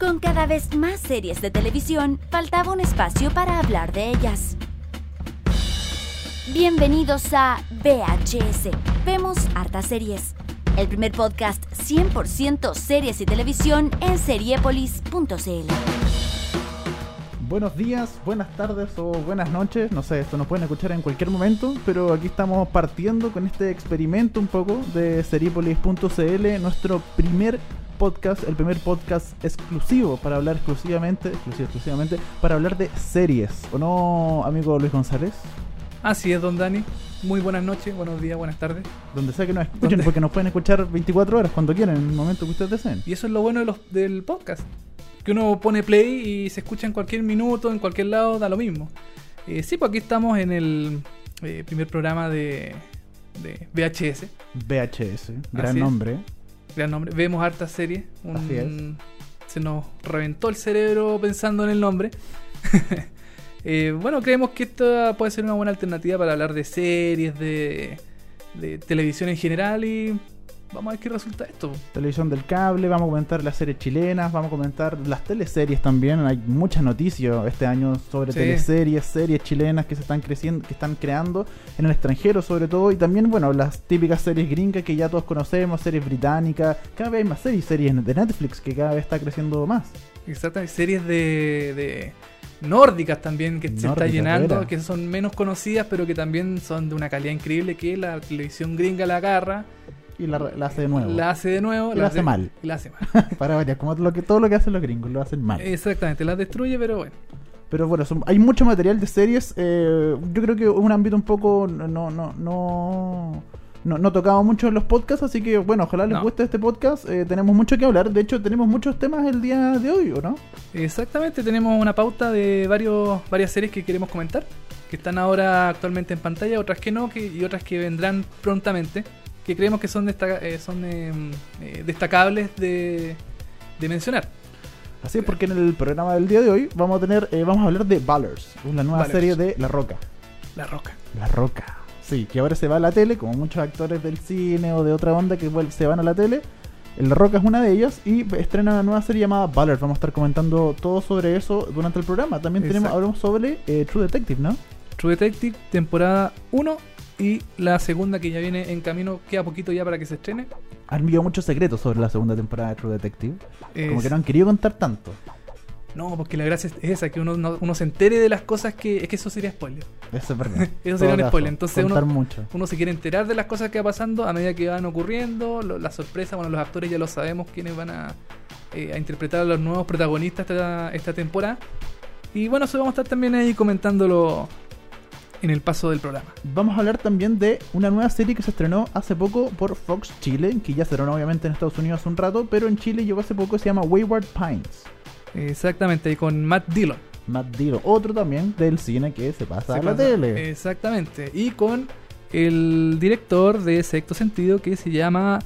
Con cada vez más series de televisión, faltaba un espacio para hablar de ellas. Bienvenidos a VHS. Vemos hartas series. El primer podcast 100% series y televisión en seriepolis.cl. Buenos días, buenas tardes o buenas noches, no sé, esto nos pueden escuchar en cualquier momento, pero aquí estamos partiendo con este experimento un poco de seriepolis.cl, nuestro primer podcast, el primer podcast exclusivo para hablar exclusivamente, exclusivo, exclusivamente, para hablar de series, ¿o no, amigo Luis González? Así es, don Dani. Muy buenas noches, buenos días, buenas tardes. Donde sea que nos escuchen, porque nos pueden escuchar 24 horas cuando quieran, en el momento que ustedes deseen. Y eso es lo bueno de los, del podcast. Que uno pone play y se escucha en cualquier minuto, en cualquier lado, da lo mismo. Eh, sí, pues aquí estamos en el eh, primer programa de, de VHS. VHS, gran nombre. Gran nombre. Vemos hartas series. Un- Así es. Se nos reventó el cerebro pensando en el nombre. Eh, bueno, creemos que esta puede ser una buena alternativa para hablar de series, de, de televisión en general y vamos a ver qué resulta esto. Televisión del cable, vamos a comentar las series chilenas, vamos a comentar las teleseries también. Hay muchas noticias este año sobre Sí. teleseries, series chilenas que se están creciendo, que están creando en el extranjero sobre todo. Y también, bueno, las típicas series gringas que ya todos conocemos, series británicas. Cada vez hay más series, series de Netflix que cada vez está creciendo más. Exactamente, series de, de nórdicas también que se está llenando, que son menos conocidas pero que también son de una calidad increíble que la televisión gringa la agarra, Y la, la hace de nuevo. la hace de nuevo, Y la hace mal. y la hace mal. Para variar, como lo que, todo lo que hacen los gringos, lo hacen mal. Exactamente, la destruye pero bueno. Pero bueno, son- hay mucho material de series. eh, yo creo que es un ámbito un poco no no no no, no, no tocado mucho en los podcasts, así que bueno, ojalá les No. guste este podcast. eh, tenemos mucho que hablar. De hecho, tenemos muchos temas el día de hoy, ¿o no? Exactamente, tenemos una pauta de varios, varias series que queremos comentar, que están ahora actualmente en pantalla, otras que no, que, y otras que vendrán prontamente, que creemos que son, destaca- eh, son eh, eh, destacables de, de mencionar. Así es, porque en el programa del día de hoy vamos a tener, eh, vamos a hablar de Ballers, una nueva Ballers. serie de La Roca. La Roca. La Roca. Sí, que ahora se va a la tele, como muchos actores del cine o de otra onda que se van a la tele. El La Roca es una de ellas y estrena una nueva serie llamada Ballers. Vamos a estar comentando todo sobre eso durante el programa. También tenemos, Exacto. hablamos sobre eh, True Detective, ¿no? True Detective, temporada 1 y la segunda que ya viene en camino, queda poquito ya para que se estrene. Han visto muchos secretos sobre la segunda temporada de True Detective. Como que no han querido contar tanto. No, porque la gracia es esa, que uno, no- uno se entere de las cosas que... Es que eso sería spoiler. Eso es verdad. Eso sería un spoiler. Entonces uno, mucho. uno se quiere enterar de las cosas que va pasando a medida que van ocurriendo, lo- las sorpresas, bueno, los actores ya lo sabemos quiénes van a, eh, a interpretar a los nuevos protagonistas esta, esta temporada. Y bueno, eso vamos a estar también ahí comentándolo en el paso del programa. Vamos a hablar también de una nueva serie que se estrenó hace poco por Fox Chile, que ya se estrenó obviamente en Estados Unidos hace un rato, pero en Chile llegó hace poco, se llama Wayward Pines. Exactamente, y con Matt Dillon. Matt Dillon, otro también del cine que se pasa Se a la pasa- tele. Exactamente. Y con el director de Sexto Sentido que se llama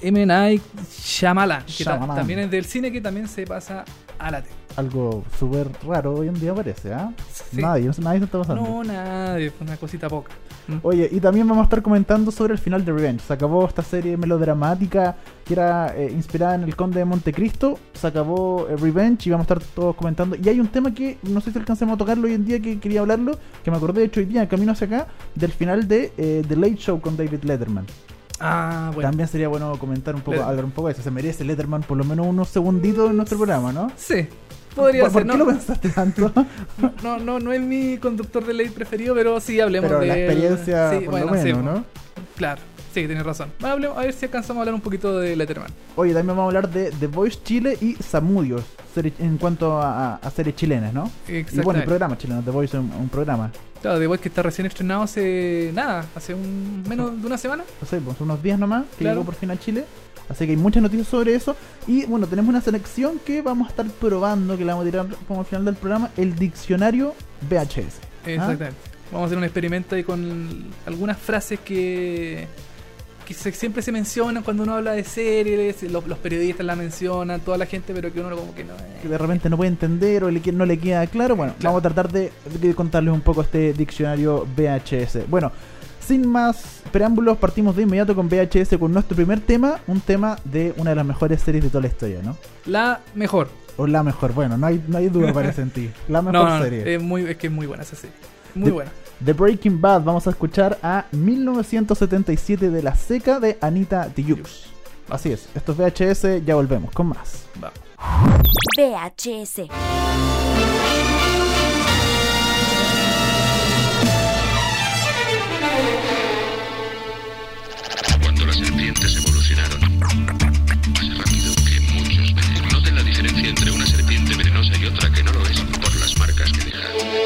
M. Night Shyamalan, que Shyamalan. también es del cine que también se pasa a la tele. Algo súper raro hoy en día parece, ¿ah? Sí. Nadie, nadie se está pasando. No, nada, es una cosita poca. Mm. Oye, y también vamos a estar comentando sobre el final de Revenge. Se acabó esta serie melodramática que era eh, inspirada en el Conde de Montecristo. Se acabó eh, Revenge y vamos a estar todos comentando. Y hay un tema que no sé si alcancemos a tocarlo hoy en día que quería hablarlo, que me acordé de hecho hoy día, camino hacia acá, del final de eh, The Late Show con David Letterman. Ah, bueno. También sería bueno comentar un poco, hablar un poco de eso. Se merece Letterman por lo menos unos segunditos en nuestro programa, ¿no? Sí, podría ¿Por, ser. ¿por no, qué lo pensaste tanto? no, no, no es mi conductor de ley preferido, pero sí hablemos Pero de la experiencia, Sí, por bueno, lo sí, menos, pues, ¿no? Claro, sí, tienes razón. Bueno, hablemos- a ver si alcanzamos a hablar un poquito de Letterman. Oye, también vamos a hablar de The Voice Chile y Samudios en cuanto a, a- series chilenas, ¿no? Y bueno, el programa chileno, The Voice es un, un programa. Claro, The Voice que está recién estrenado hace nada, hace un menos de una semana. No sé, pues unos días nomás que Claro. llegó por fin a Chile. Así que hay muchas noticias sobre eso. Y bueno, tenemos una selección que vamos a estar probando, que la vamos a tirar como al final del programa, el diccionario VHS. ¿Ah? Exactamente. Vamos a hacer un experimento ahí con algunas frases que, que se- siempre se mencionan cuando uno habla de series, los, los periodistas la mencionan, toda la gente, pero que uno como que no... eh. Que de repente no puede entender o le, no le queda claro. Bueno, Claro. vamos a tratar de, de contarles un poco este diccionario VHS. Bueno, sin más preámbulos, partimos de inmediato con VHS con nuestro primer tema, un tema de una de las mejores series de toda la historia, ¿no? La mejor. o la mejor. Bueno, no hay, no hay duda parece en ti. La mejor No, no, no, serie. es, muy, es que es muy buena esa serie. Muy buena. De Breaking Bad vamos a escuchar a 1977 de la seca de Anita Tijoux. Así es, esto es VHS, ya volvemos con más. Va. VHS.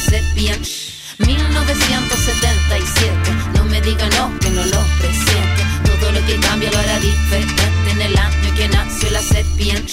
serpiente. 1977, no me diga no, que no lo presiento. Todo lo que cambia lo hará diferente en el año que nació la serpiente.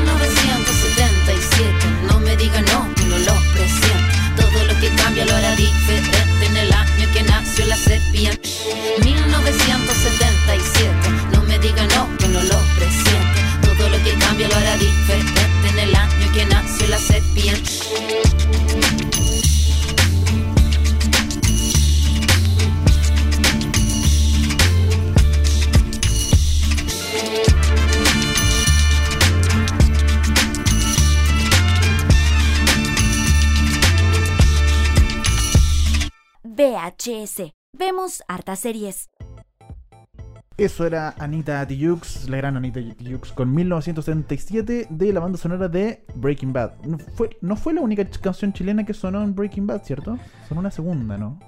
Lo hará diferente en el año que nació la serpiente. 1977, VHS. Vemos hartas series. Eso era Anita Tijoux, la gran Anita Tijoux, con 1977 de la banda sonora de Breaking Bad. No fue, no fue la única canción chilena que sonó en Breaking Bad, ¿cierto? Sonó una segunda, ¿no?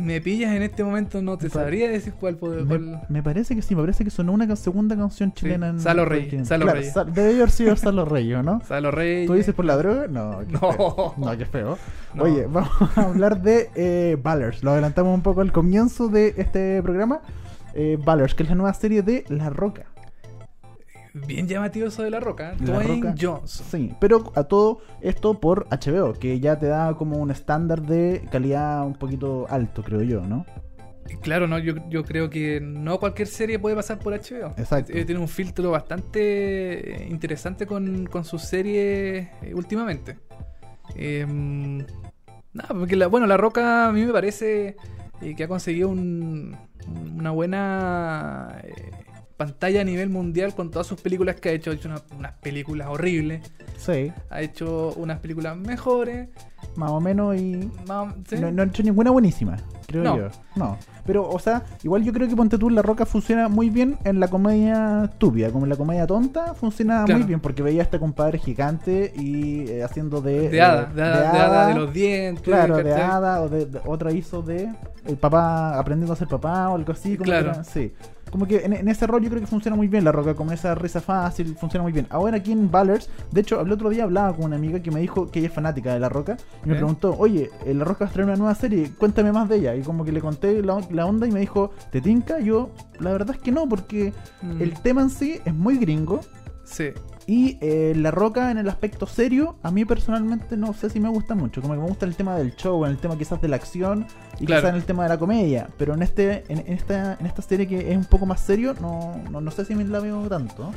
Me pillas en este momento, no te Me sabría decir cuál puede. Me, me parece que sí, me parece que sonó una segunda canción chilena en Salo Rey, Breaking- Salo Claro, Rey. Sal- debe haber sido Salo Rey, ¿o ¿no? Salo Reyes. ¿Tú dices por la droga? No, qué No. feo. No, qué feo. No. Oye, vamos a hablar de eh, Ballers. Lo adelantamos un poco al comienzo de este programa. Eh, Ballers, que es la nueva serie de La Roca. Bien llamativo eso de la roca. La Dwayne Roca. Johnson. Sí, pero a todo esto por HBO, que ya te da como un estándar de calidad un poquito alto, creo yo, ¿no? Claro, no, yo, yo creo que no cualquier serie puede pasar por HBO. Exacto. Eh, tiene un filtro bastante interesante con, con sus series eh, últimamente. Em, nada, porque la, bueno, La Roca a mí me parece eh, que ha conseguido un- una buena pantalla a nivel mundial con todas sus películas que ha hecho. Ha hecho una- unas películas horribles, Sí, ha hecho unas películas mejores. más o menos y... más- ¿sí? No, no he hecho ninguna buenísima. creo No. yo. No. Pero, o sea, igual yo creo que Ponte tú La Roca funciona muy bien en la comedia estúpida, como en la comedia tonta, funciona Claro. muy bien porque veía a este compadre gigante y eh, haciendo de. De eh, hada, de hada, de, hada de los dientes. Claro, de hada, o de, de- otra hizo de el papá aprendiendo a ser papá o algo así. Como Claro. era- sí. Como que en, en ese rol yo creo que funciona muy bien la roca, con esa risa fácil, funciona muy bien. Ahora aquí en Ballers, de hecho, el otro día hablaba con una amiga que me dijo que ella es fanática de la roca y me ¿Eh? preguntó, oye, eh, la roca va a traer una nueva serie, cuéntame más de ella. Y como que le conté la, la onda y me dijo, ¿te tinca? Yo, la verdad es que no, porque Mm, el tema en sí es muy gringo. Sí. Y eh, La Roca en el aspecto serio, a mí personalmente no sé si me gusta mucho. Como que me gusta el tema del show, en el tema quizás de la acción y Claro. quizás en el tema de la comedia. Pero en este en, en esta en esta serie que es un poco más serio, no, no, no sé si me la veo tanto.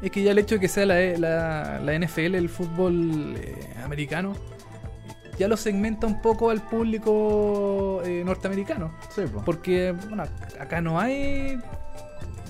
Es que ya el hecho de que sea la, la, la NFL, el fútbol eh, americano, ya lo segmenta un poco al público eh, norteamericano. Sí, po. Porque, bueno, acá no hay.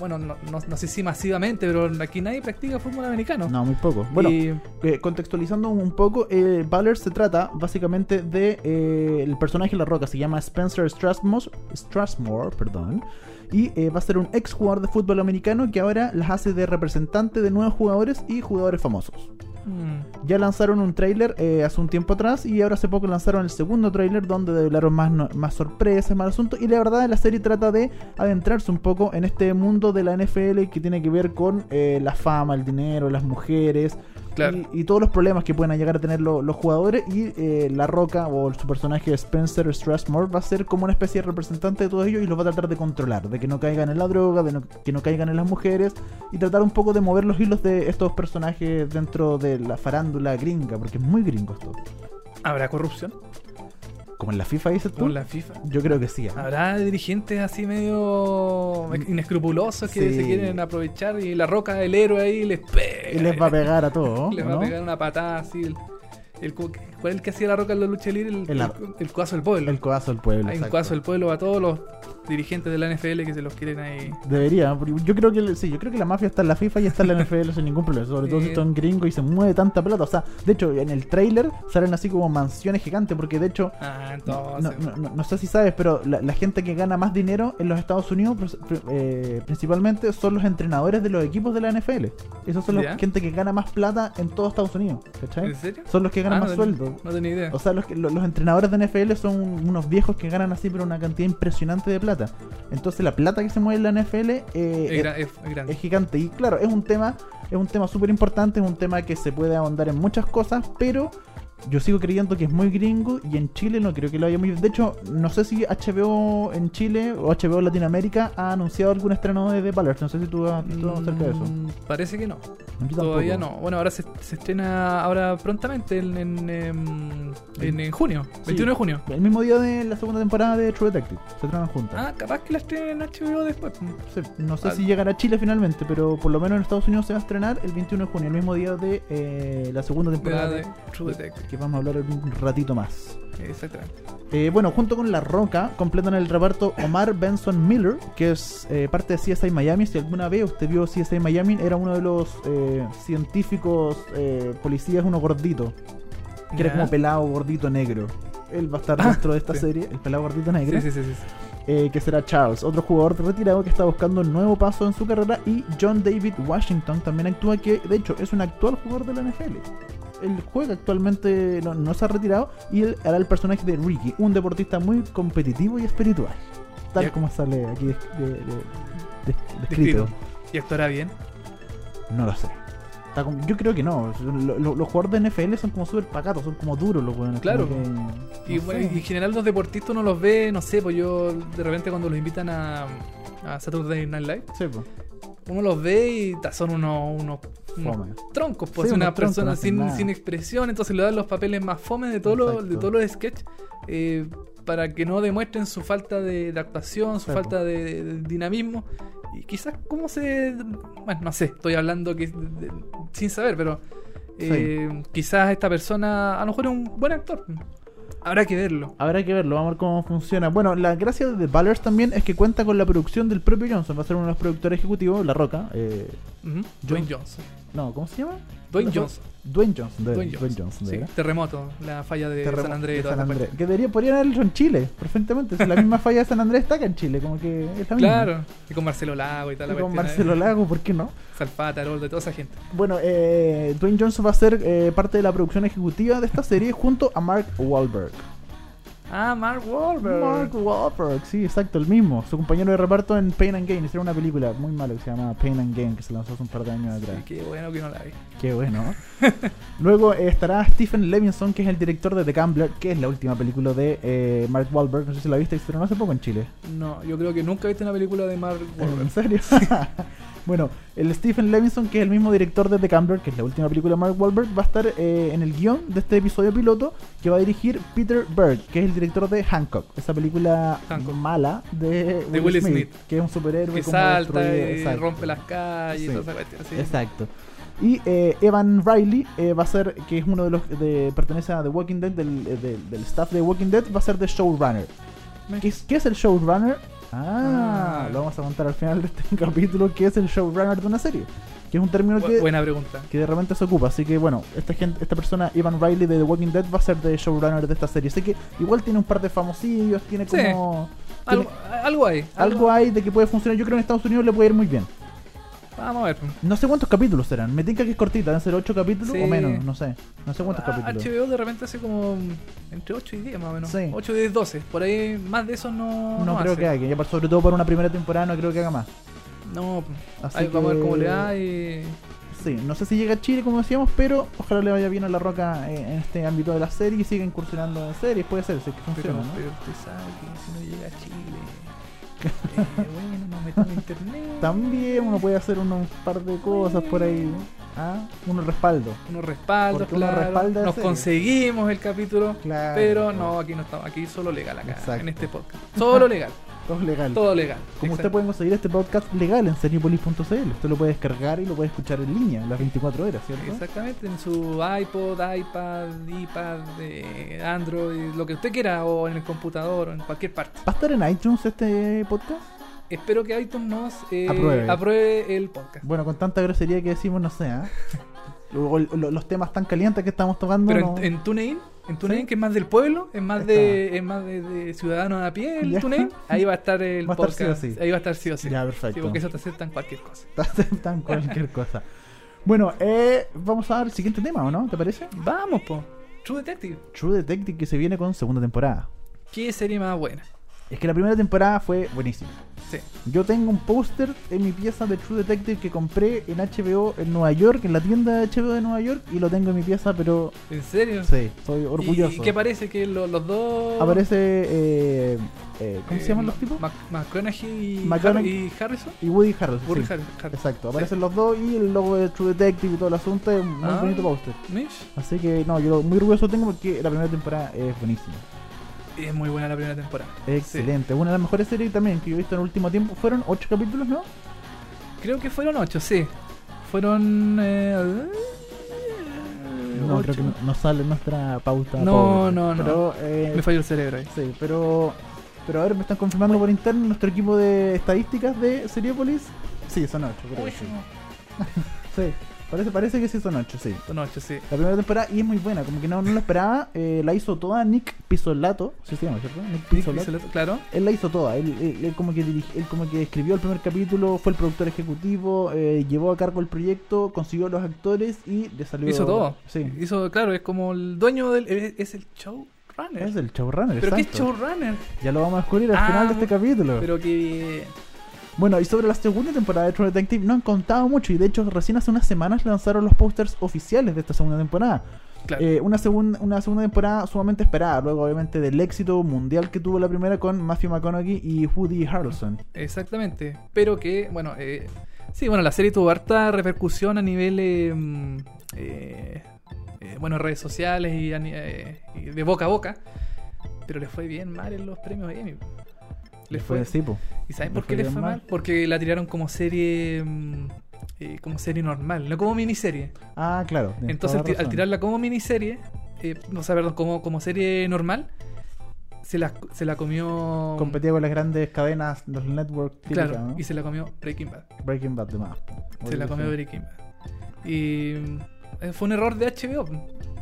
Bueno, no, no- no sé si masivamente, pero aquí nadie practica fútbol americano. No, muy poco. Bueno, Y- eh, contextualizando un poco, eh, se trata básicamente de eh, el personaje de La Roca, se llama Spencer Strasmore, Strasmore perdón, y eh, va a ser un ex jugador de fútbol americano que ahora las hace de representante de nuevos jugadores y jugadores famosos. Mm, Ya lanzaron un tráiler eh, hace un tiempo atrás y ahora hace poco lanzaron el segundo tráiler donde develaron más, más sorpresas, más asuntos y la verdad la serie trata de adentrarse un poco en este mundo de la NFL que tiene que ver con eh, la fama, el dinero, las mujeres Claro. y, y todos los problemas que pueden llegar a tener lo- los jugadores y eh, La Roca o su personaje Spencer Strasmore va a ser como una especie de representante de todo ello y los va a tratar de controlar, de que no caigan en la droga, de no- que no caigan en las mujeres y tratar un poco de mover los hilos de estos personajes dentro de la farándula gringa, porque es muy gringo esto. ¿Habrá corrupción? Como en la FIFA dices tú. Como en la FIFA. Yo creo que sí. ¿eh? Habrá dirigentes así medio inescrupulosos que Sí. se quieren aprovechar y la roca, el héroe ahí, les pega. Y les va a pegar a todos, Les ¿o va a pegar una patada así. El, el ¿Cuál es el que hacía la roca en la lucha libre? El, El codazo del pueblo. El codazo del pueblo. Hay un codazo del pueblo a todos los dirigentes de la NFL que se los quieren ahí. Debería, yo creo que sí, yo creo que la mafia está en la FIFA y está en la NFL sin ningún problema, sobre todo si son gringos y se mueve tanta plata. O sea, de hecho, en el trailer salen así como mansiones gigantes, porque de hecho, Ah, no, entonces. no- no- no sé si sabes, pero la, la gente que gana más dinero en los Estados Unidos eh, principalmente son los entrenadores de los equipos de la NFL. Esos son ¿Ya? gente que gana más plata en todo Estados Unidos, ¿cachai? ¿En serio? Son los que ganan Ah, más no No tenía idea. O sea, los, que- los, los entrenadores de NFL son unos viejos que ganan así, pero una cantidad impresionante de plata. Entonces, la plata que se mueve en la NFL eh, es, es gigante. Y claro, es un tema, es un tema súper importante, es un tema que se puede ahondar en muchas cosas, pero yo sigo creyendo que es muy gringo y en Chile no creo que lo haya muy De hecho, no sé si HBO en Chile o HBO Latinoamérica ha anunciado algún estreno de The Ballers. No sé si tú has visto acerca de eso. Mm, Parece que no. Todavía no. Bueno, ahora se, se estrena ahora prontamente en, en, em, en- en junio, 21 de junio. El mismo día de la segunda temporada de True Detective. Se estrenan juntas. Ah, capaz que la estrenen en HBO después. Sí, no sé Ah. si llegará a Chile finalmente, pero por lo menos en Estados Unidos se va a estrenar el 21 de junio, el mismo día de eh, la segunda temporada de, de True Detective. Que vamos a hablar en un ratito más. Exactamente. Eh, bueno, junto con La Roca completan el reparto Omar Benson Miller, que es eh, parte de CSI Miami. Si alguna vez usted vio CSI Miami, era uno de los eh, científicos eh, policías, uno gordito, que era como pelado, gordito, negro. Él va a estar Ah, dentro de esta sí. serie, el pelado gordito negro. Sí, sí, sí, sí, que será Charles, otro jugador retirado que está buscando un nuevo paso en su carrera, y John David Washington también actúa, que de hecho es un actual jugador de la NFL. Él juega actualmente, no, no se ha retirado, y él hará el personaje de Ricky, un deportista muy competitivo y espiritual, tal como sale aquí de- de- de- de- descrito. ¿Y actuará bien? No lo sé. Como- yo creo que no. Lo- lo- los jugadores de NFL son como súper pacatos, son como duros los buenos. Claro. que- Y, no bueno, y en general los deportistas uno los ve, no sé, pues yo de repente cuando los invitan a, a Saturday Night Live, Sí, pues. Uno los ve y son unos, unos, troncos, pues Sí, una unos persona sin, sin expresión, entonces le dan los papeles más fome de todos los, de todos los sketches eh, para que no demuestren su falta de, de actuación, su falta de, de dinamismo. Y quizás cómo se... Bueno, no sé, estoy hablando que, de- sin saber, pero eh, quizás esta persona a lo mejor es un buen actor. Habrá que verlo. Habrá que verlo, vamos a ver cómo funciona. Bueno, la gracia de The Ballers también es que cuenta con la producción del propio Johnson. Va a ser uno de los productores ejecutivos, La Roca. eh, Dwayne Johnson. No, ¿cómo se llama? Dwayne ¿Cuál Johnson. Dwayne Johnson. de- Dwayne Dwayne Johnson. De Sí, terremoto, la falla de San Andrés de San Andrés. Que debería, podrían haberlo en Chile, perfectamente. Si la misma falla de San Andrés está acá en Chile, como que es la misma. Claro, y con Marcelo Lago y tal. Y la con cuestión, Marcelo. Lago, ¿por qué no? Salfata, Haroldo, toda esa gente. Bueno, eh, Dwayne Johnson va a ser eh, parte de la producción ejecutiva de esta serie junto a Mark Wahlberg. Ah, Mark Wahlberg. Mark Wahlberg, sí, exacto, el mismo. Su compañero de reparto en Pain and Gain. Hicieron una película muy mala que se llama Pain and Gain, que se lanzó hace un par de años atrás. Sí, qué bueno que no la vi. Qué bueno. Luego eh, estará Stephen Levinson, que es el director de The Gambler, que es la última película de eh, Mark Wahlberg. No sé si la viste, se estrenó hace poco en Chile. No, yo creo que nunca he visto una película de Mark Wahlberg. ¿En serio? bueno, el Stephen Levinson, que es el mismo director de The Gambler, que es la última película de Mark Wahlberg, va a estar eh, en el guion de este episodio piloto que va a dirigir Peter Berg, que es el director de Hancock, esa película Hancock. mala de, De Will Smith. que es un superhéroe Que como salta y exacto. rompe las calles Sí. y sí. Exacto. Y eh, Evan Riley eh, va a ser, que es uno de los de pertenece a The Walking Dead, del, eh, del- del staff de Walking Dead, va a ser de showrunner. ¿Qué es, qué es el showrunner? Ah, Ah. lo vamos a contar al final de este capítulo, qué es el showrunner de una serie. Que es un término Bu- que, Buena pregunta. que de repente se ocupa. Así que bueno, esta gente, esta persona, Evan Riley de The Walking Dead, va a ser de showrunner de esta serie. Así que igual tiene un par de famosillos, tiene Sí. como... Algo, algo hay. algo hay de que puede funcionar. Yo creo que en Estados Unidos le puede ir muy bien. Vamos a ver. No sé cuántos capítulos serán. Me tinca que es cortita, deben ser 8 capítulos Sí. o menos, no sé. No sé cuántos Ah, capítulos. HBO de repente hace como entre 8 y 10 más o menos. Sí. 8 y 10, 12. Por ahí más de eso no. No, creo hace. que ya por- sobre todo por una primera temporada no creo que haga más. No, Así ahí vamos a ver que- cómo le da y. Sí, no sé si llega a Chile como decíamos, pero ojalá le vaya bien a La Roca eh, en este ámbito de la serie y siga incursionando en series, puede ser, si es que Pero, funciona, ¿no? pero usted sabe que si no llega a Chile. eh, bueno, en internet. También uno puede hacer unos par de cosas por ahí. ¿Ah? Unos respaldos. Unos respaldos, uno respalda Nos conseguimos el capítulo. Claro. Pero no, aquí no estamos. Aquí solo legal acá. Exacto. En este podcast. Solo legal. Todo legal. Todo legal. Como usted puede conseguir este podcast legal en seriopolis.cl. Usted lo puede descargar y lo puede escuchar en línea las 24 horas, ¿cierto? Exactamente, en su iPod, iPad, iPad, eh, Android, lo que usted quiera, o en el computador, o en cualquier parte. ¿Va a estar en iTunes este podcast? Espero que iTunes nos eh, Apruebe. apruebe el podcast. Bueno, con tanta grosería que decimos, no sé, lo- los temas tan calientes que estamos tocando. Pero no- en, en TuneIn, en TuneIn ¿Sí? que es más del pueblo, es más de, es más de, de ciudadanos a pie, el. TuneIn, ahí va a estar el Va a estar podcast. sí sí. Ahí va a estar sí o sí. Ya, perfecto. Porque eso te aceptan cualquier cosa. te aceptan cualquier cosa. Bueno, eh, vamos a dar el siguiente tema, ¿o no? ¿Te parece? Vamos, po. True Detective. True Detective que se viene con segunda temporada. ¿Qué serie más buena? Es que la primera temporada fue buenísima. Sí. Yo tengo un póster en mi pieza de True Detective que compré en HBO en Nueva York, en la tienda de HBO de Nueva York, y lo tengo en mi pieza, pero ¿En serio? sí, soy orgulloso. ¿Y qué parece que lo- los dos... Aparece, eh, eh, ¿cómo Eh, se llaman los tipos? Mac- McConaughey y, Harrison. Y Woody Harrelson. Woody sí. Har- Har- Exacto, aparecen los dos y el logo de True Detective y todo el asunto es un muy Ah. bonito póster. Así que no, yo muy orgulloso tengo porque la primera temporada es buenísima. Es muy buena la primera temporada. Excelente. Una de las mejores series también que yo he visto en el último tiempo. Fueron ocho capítulos, ¿no? Creo que fueron ocho, sí. Fueron... eh, No, ocho. creo que no, no sale nuestra pauta. No, pobre. no, no. Pero, eh, Me falló el cerebro ahí. Sí, pero. Pero a ver, me están confirmando por interno nuestro equipo de estadísticas de Seriepolis. Sí, son ocho, creo. que Sí. Sí, parece, parece que sí son ocho, sí. Son ocho, sí. La primera temporada y es muy buena, como que no, no lo esperaba. eh, la hizo toda Nick Pizzolato, ¿sí se llama, cierto? Nick Pizzolato. Claro. Él la hizo toda, él, él- él como que dirigi- él como que escribió el primer capítulo, fue el productor ejecutivo, eh, llevó a cargo el proyecto, consiguió los actores y le salió... Hizo todo. Sí, Hizo, claro, es como el dueño del... Es, es el showrunner. es el showrunner, ¿Pero qué es showrunner? Ya lo vamos a descubrir al Ah, final de este capítulo. Pero que... Bueno, y sobre la segunda temporada de True Detective no han contado mucho y de hecho recién hace unas semanas lanzaron los pósters oficiales de esta segunda temporada. Claro. Eh, una, segun- una segunda temporada sumamente esperada, luego obviamente del éxito mundial que tuvo la primera con Matthew McConaughey y Woody Harrelson. Exactamente. Pero que, bueno, eh, sí, bueno, la serie tuvo harta repercusión a nivel, eh, mm, eh, eh, bueno, redes sociales y, eh, y de boca a boca. Pero le fue bien mal en los premios Emmy. Le fue. sí, po. ¿Y saben le por qué le bien fue mal. mal? Porque la tiraron como serie, mm, eh, como serie normal, no como miniserie. Ah, claro. Entonces, al, tirarla como miniserie, eh, no sé, perdón, como, como serie normal, se la, se la comió. Competía con las grandes cadenas, los network típicas, Claro, ¿no? y se la comió Breaking Bad. Breaking Bad de más. Se la comió. Breaking Bad. Y eh, fue un error de HBO.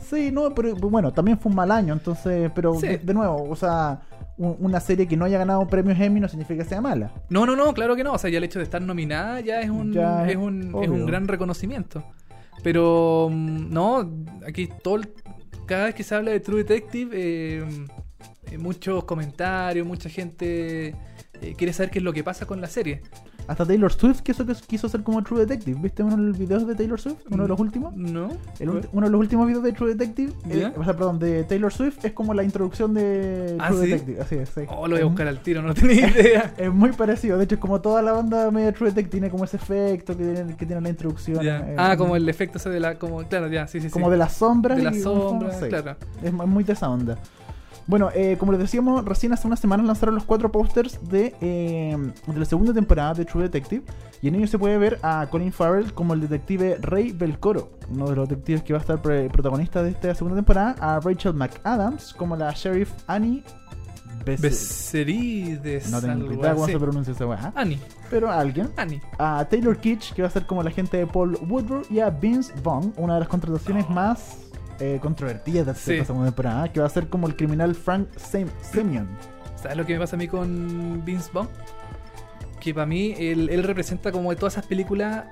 Sí, no, pero bueno, también fue un mal año, entonces, pero Sí. de, de nuevo, o sea, un- una serie que no haya ganado premios Emmy no significa que sea mala. No, no, no, claro que no. O sea, ya el hecho de estar nominada ya es un, Ya es es un, es un gran reconocimiento. Pero mm, no, aquí todo cada vez que se habla de True Detective, eh, eh, muchos comentarios, mucha gente eh, quiere saber qué es lo que pasa con la serie. Hasta Taylor Swift quiso, quiso ser como True Detective. ¿Viste uno de los videos de Taylor Swift? Uno de los últimos. ¿No? El uno de los últimos videos de True Detective, eh, ¿Ya? o sea, perdón, de Taylor Swift es como la introducción de ¿Ah, True sí? Detective. Así es, sí. Oh, lo voy a buscar al tiro, no tenía idea. Es muy parecido, de hecho es como toda la banda media True Detective tiene como ese efecto que tiene, que tiene la introducción. Eh, Ah, como el efecto ese de la. Como, claro, ya, sí, sí, sí. como de las sombras. De las sombras, claro. Es mu- muy de esa onda. Bueno, eh, como les decíamos, recién hace unas semanas lanzaron los cuatro pósters de, eh, de la segunda temporada de True Detective. Y en ellos se puede ver a Colin Farrell como el detective Ray Belcoro, uno de los detectives que va a estar protagonista de esta segunda temporada. A Rachel McAdams como la sheriff Annie Becerides. No tengo idea cómo así. se pronuncia esa weá. Annie, Pero alguien. Annie. A Taylor Kitsch, que va a ser como la gente de Paul Woodrow. Y a Vince Vaughn, una de las contrataciones más eh, controvertidas de Sí. esta segunda temporada, que va a ser como el criminal Frank Semyon. ¿Sabes lo que me pasa a mí con Vince Vaughn? Que para mí él, él representa como de todas esas películas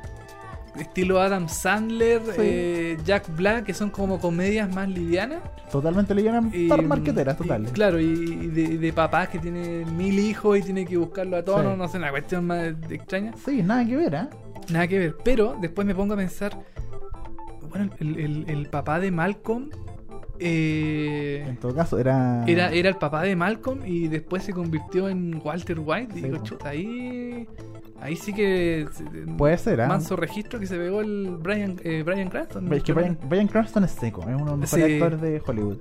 estilo Adam Sandler, Sí. eh, Jack Black, que son como comedias más livianas. Totalmente le llaman Y, par marqueteras, y- total. claro, y, y de, de papás que tiene mil hijos y tiene que buscarlo a todos, Sí. no, no sé, una cuestión más extraña. Sí, nada que ver, ¿eh? Nada que ver. Pero después me pongo a pensar, bueno, el, el- el papá de Malcolm eh, En todo caso, era. era, era el papá de Malcolm y después se convirtió en Walter White. Y digo, chuta, ahí, ahí sí que... se- Puede ser, ¿ah? Manso registro que se pegó el Brian, eh, Brian Cranston. Es que Brian, Brian Cranston es seco, es uno de los mejores Sí. actores de Hollywood.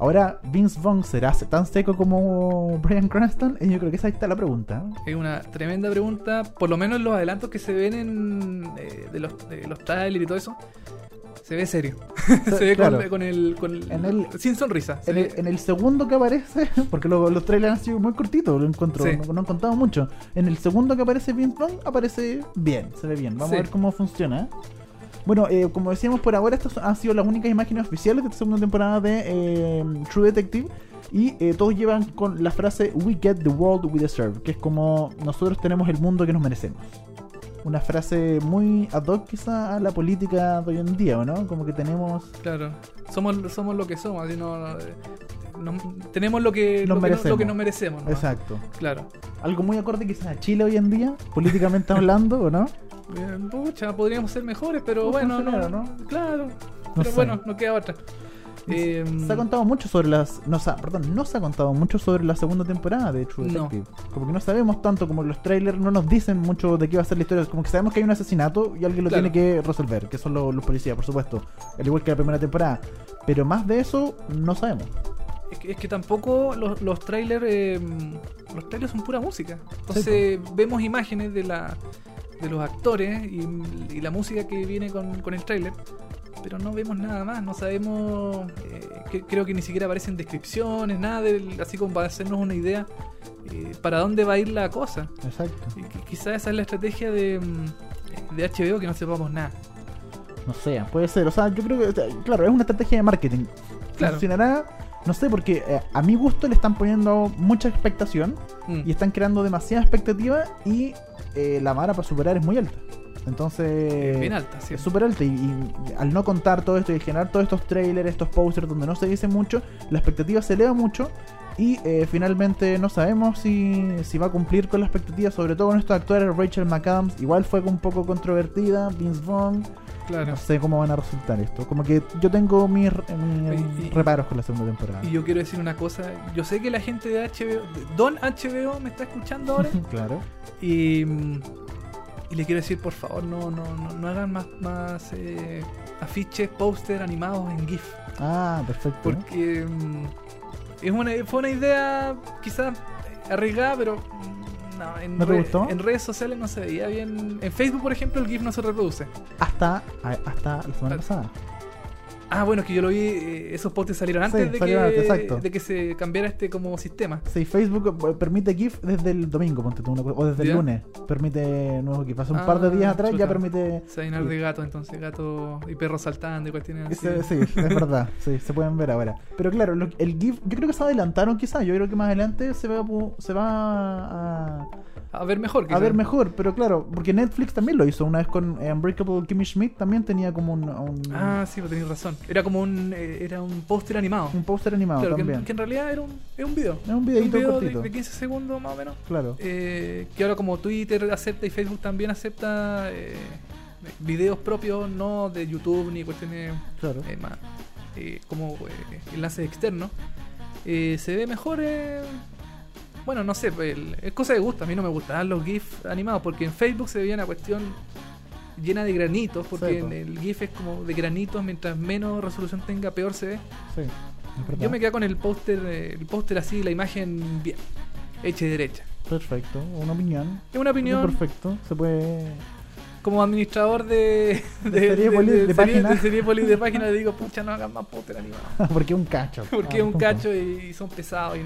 Ahora, Vince Vaughn será tan seco como Brian Cranston, y yo creo que esa está la pregunta. Es una tremenda pregunta. Por lo menos los adelantos que se ven en eh, de los, de los trailers y todo eso. Se ve serio. se ve claro. con, con el, con el- En el- Sin sonrisa. En el, en el segundo que aparece, porque lo- los trailers han sido muy cortitos, lo encuentro, Sí. no, no han contado mucho. En el segundo que aparece Vince Vaughn, aparece bien, se ve bien. Vamos Sí. a ver cómo funciona. Bueno, eh, como decíamos por ahora, estas han sido las únicas imágenes oficiales de esta segunda temporada de eh, True Detective. Y eh, todos llevan con la frase We get the world we deserve, que es como nosotros tenemos el mundo que nos merecemos. Una frase muy ad hoc quizá a la política de hoy en día, ¿o no? Como que tenemos... Claro. Somos, somos lo que somos. así no, no- no- tenemos lo que, Nos lo, que no- lo merecemos. que nos merecemos. ¿no? Exacto. Claro. Algo muy acorde quizás a Chile hoy en día, políticamente hablando, ¿o no? Eh, pucha, podríamos ser mejores, pero bueno, no, ¿no? Claro. pero sé. bueno, no queda otra. Eh, Se ha contado mucho sobre las. No, se ha- perdón, no se ha contado mucho sobre la segunda temporada de True No. Detective. Como que no sabemos tanto, como los trailers no nos dicen mucho de qué va a ser la historia. Como que sabemos que hay un asesinato y alguien lo Claro. tiene que resolver, que son los, los policías, por supuesto. Al igual que la primera temporada. Pero más de eso, no sabemos. Es que, es que tampoco los, los trailers eh, los trailers son pura música. Entonces vemos imágenes de la de los actores y, y la música que viene con, con el trailer, pero no vemos nada más, no sabemos, eh, que- creo que ni siquiera aparecen descripciones, nada, del- así como para hacernos una idea eh, para dónde va a ir la cosa. Exacto. Quizás esa es la estrategia de, mm, de HBO, que no sepamos nada. No sé, puede ser. O sea, yo creo que, o sea, claro, es una estrategia de marketing. Claro. Funcionará, no sé, porque eh, a mi gusto le están poniendo mucha expectación Mm. y están creando demasiada expectativa y eh, la vara para superar es muy alta. Entonces, Bien alta, sí. es súper alta y, y al no contar todo esto y generar todos estos trailers, estos posters donde no se dice mucho, la expectativa se eleva mucho y eh, finalmente no sabemos si, si va a cumplir con la expectativa, sobre todo con estos actores. Rachel McAdams igual fue un poco controvertida, Vince Vaughn, Claro. no sé cómo van a resultar esto. Como que yo tengo mis, mis Y- y- reparos con la segunda temporada. Y yo quiero decir una cosa, yo sé que la gente de HBO, Don HBO me está escuchando ahora claro. y, y le quiero decir por favor no no, no, no hagan más, más eh, afiches, póster animados en GIF, Ah, perfecto. porque mm, es una, fue una idea quizás arriesgada, pero mm, no, en, ¿No re- en redes sociales no se veía bien. En Facebook, por ejemplo, el GIF no se reproduce. Hasta, hasta la semana pasada. Ah. Bueno, es que yo lo vi, eh, esos posts salieron antes, Sí, de, salieron que, antes, exacto. de que se cambiara este como sistema. Sí, Facebook eh, permite GIF desde el domingo, ponte tú una o desde el lunes. Permite nuevos GIF. Hace un par de Ah, días atrás ya permite. Se llenar de gatos, entonces, gatos y perros saltando y cuestiones así. Sí, es verdad, sí, se pueden ver ahora. Pero claro, lo- el GIF, yo creo que se adelantaron quizás, yo creo que más adelante se va, a pu- se va a, A ver mejor, a ver mejor, pero claro, porque Netflix también lo hizo una vez con Unbreakable Kimmy Schmidt, también tenía como un, un, Ah, sí, pues tenéis razón. Era como un, eh, era un póster animado. un póster animado Claro, también. que en realidad era un, es un video. Es un videíto video de, cortito. de 15 segundos más o menos. Claro. Eh, que ahora como Twitter acepta y Facebook también acepta eh, videos propios, no de YouTube ni cuestiones Claro. eh, más como enlaces externos, eh, se ve mejor. eh, bueno, no sé, el- es cosa de gusto. A mí no me gustaban los GIFs animados porque en Facebook se veía una cuestión llena de granitos, porque Sí, en el GIF es como de granitos, mientras menos resolución tenga, peor se ve. Sí. Yo me quedé con el póster, el póster así, la imagen bien, hecha y derecha. Perfecto, una opinión. Es una opinión Perfecto, se puede. como administrador de, De de serie- página. de de página, le digo, pucha, no hagan más póster animado. porque es un cacho. Porque Ah, es un punto. cacho y son pesados. Y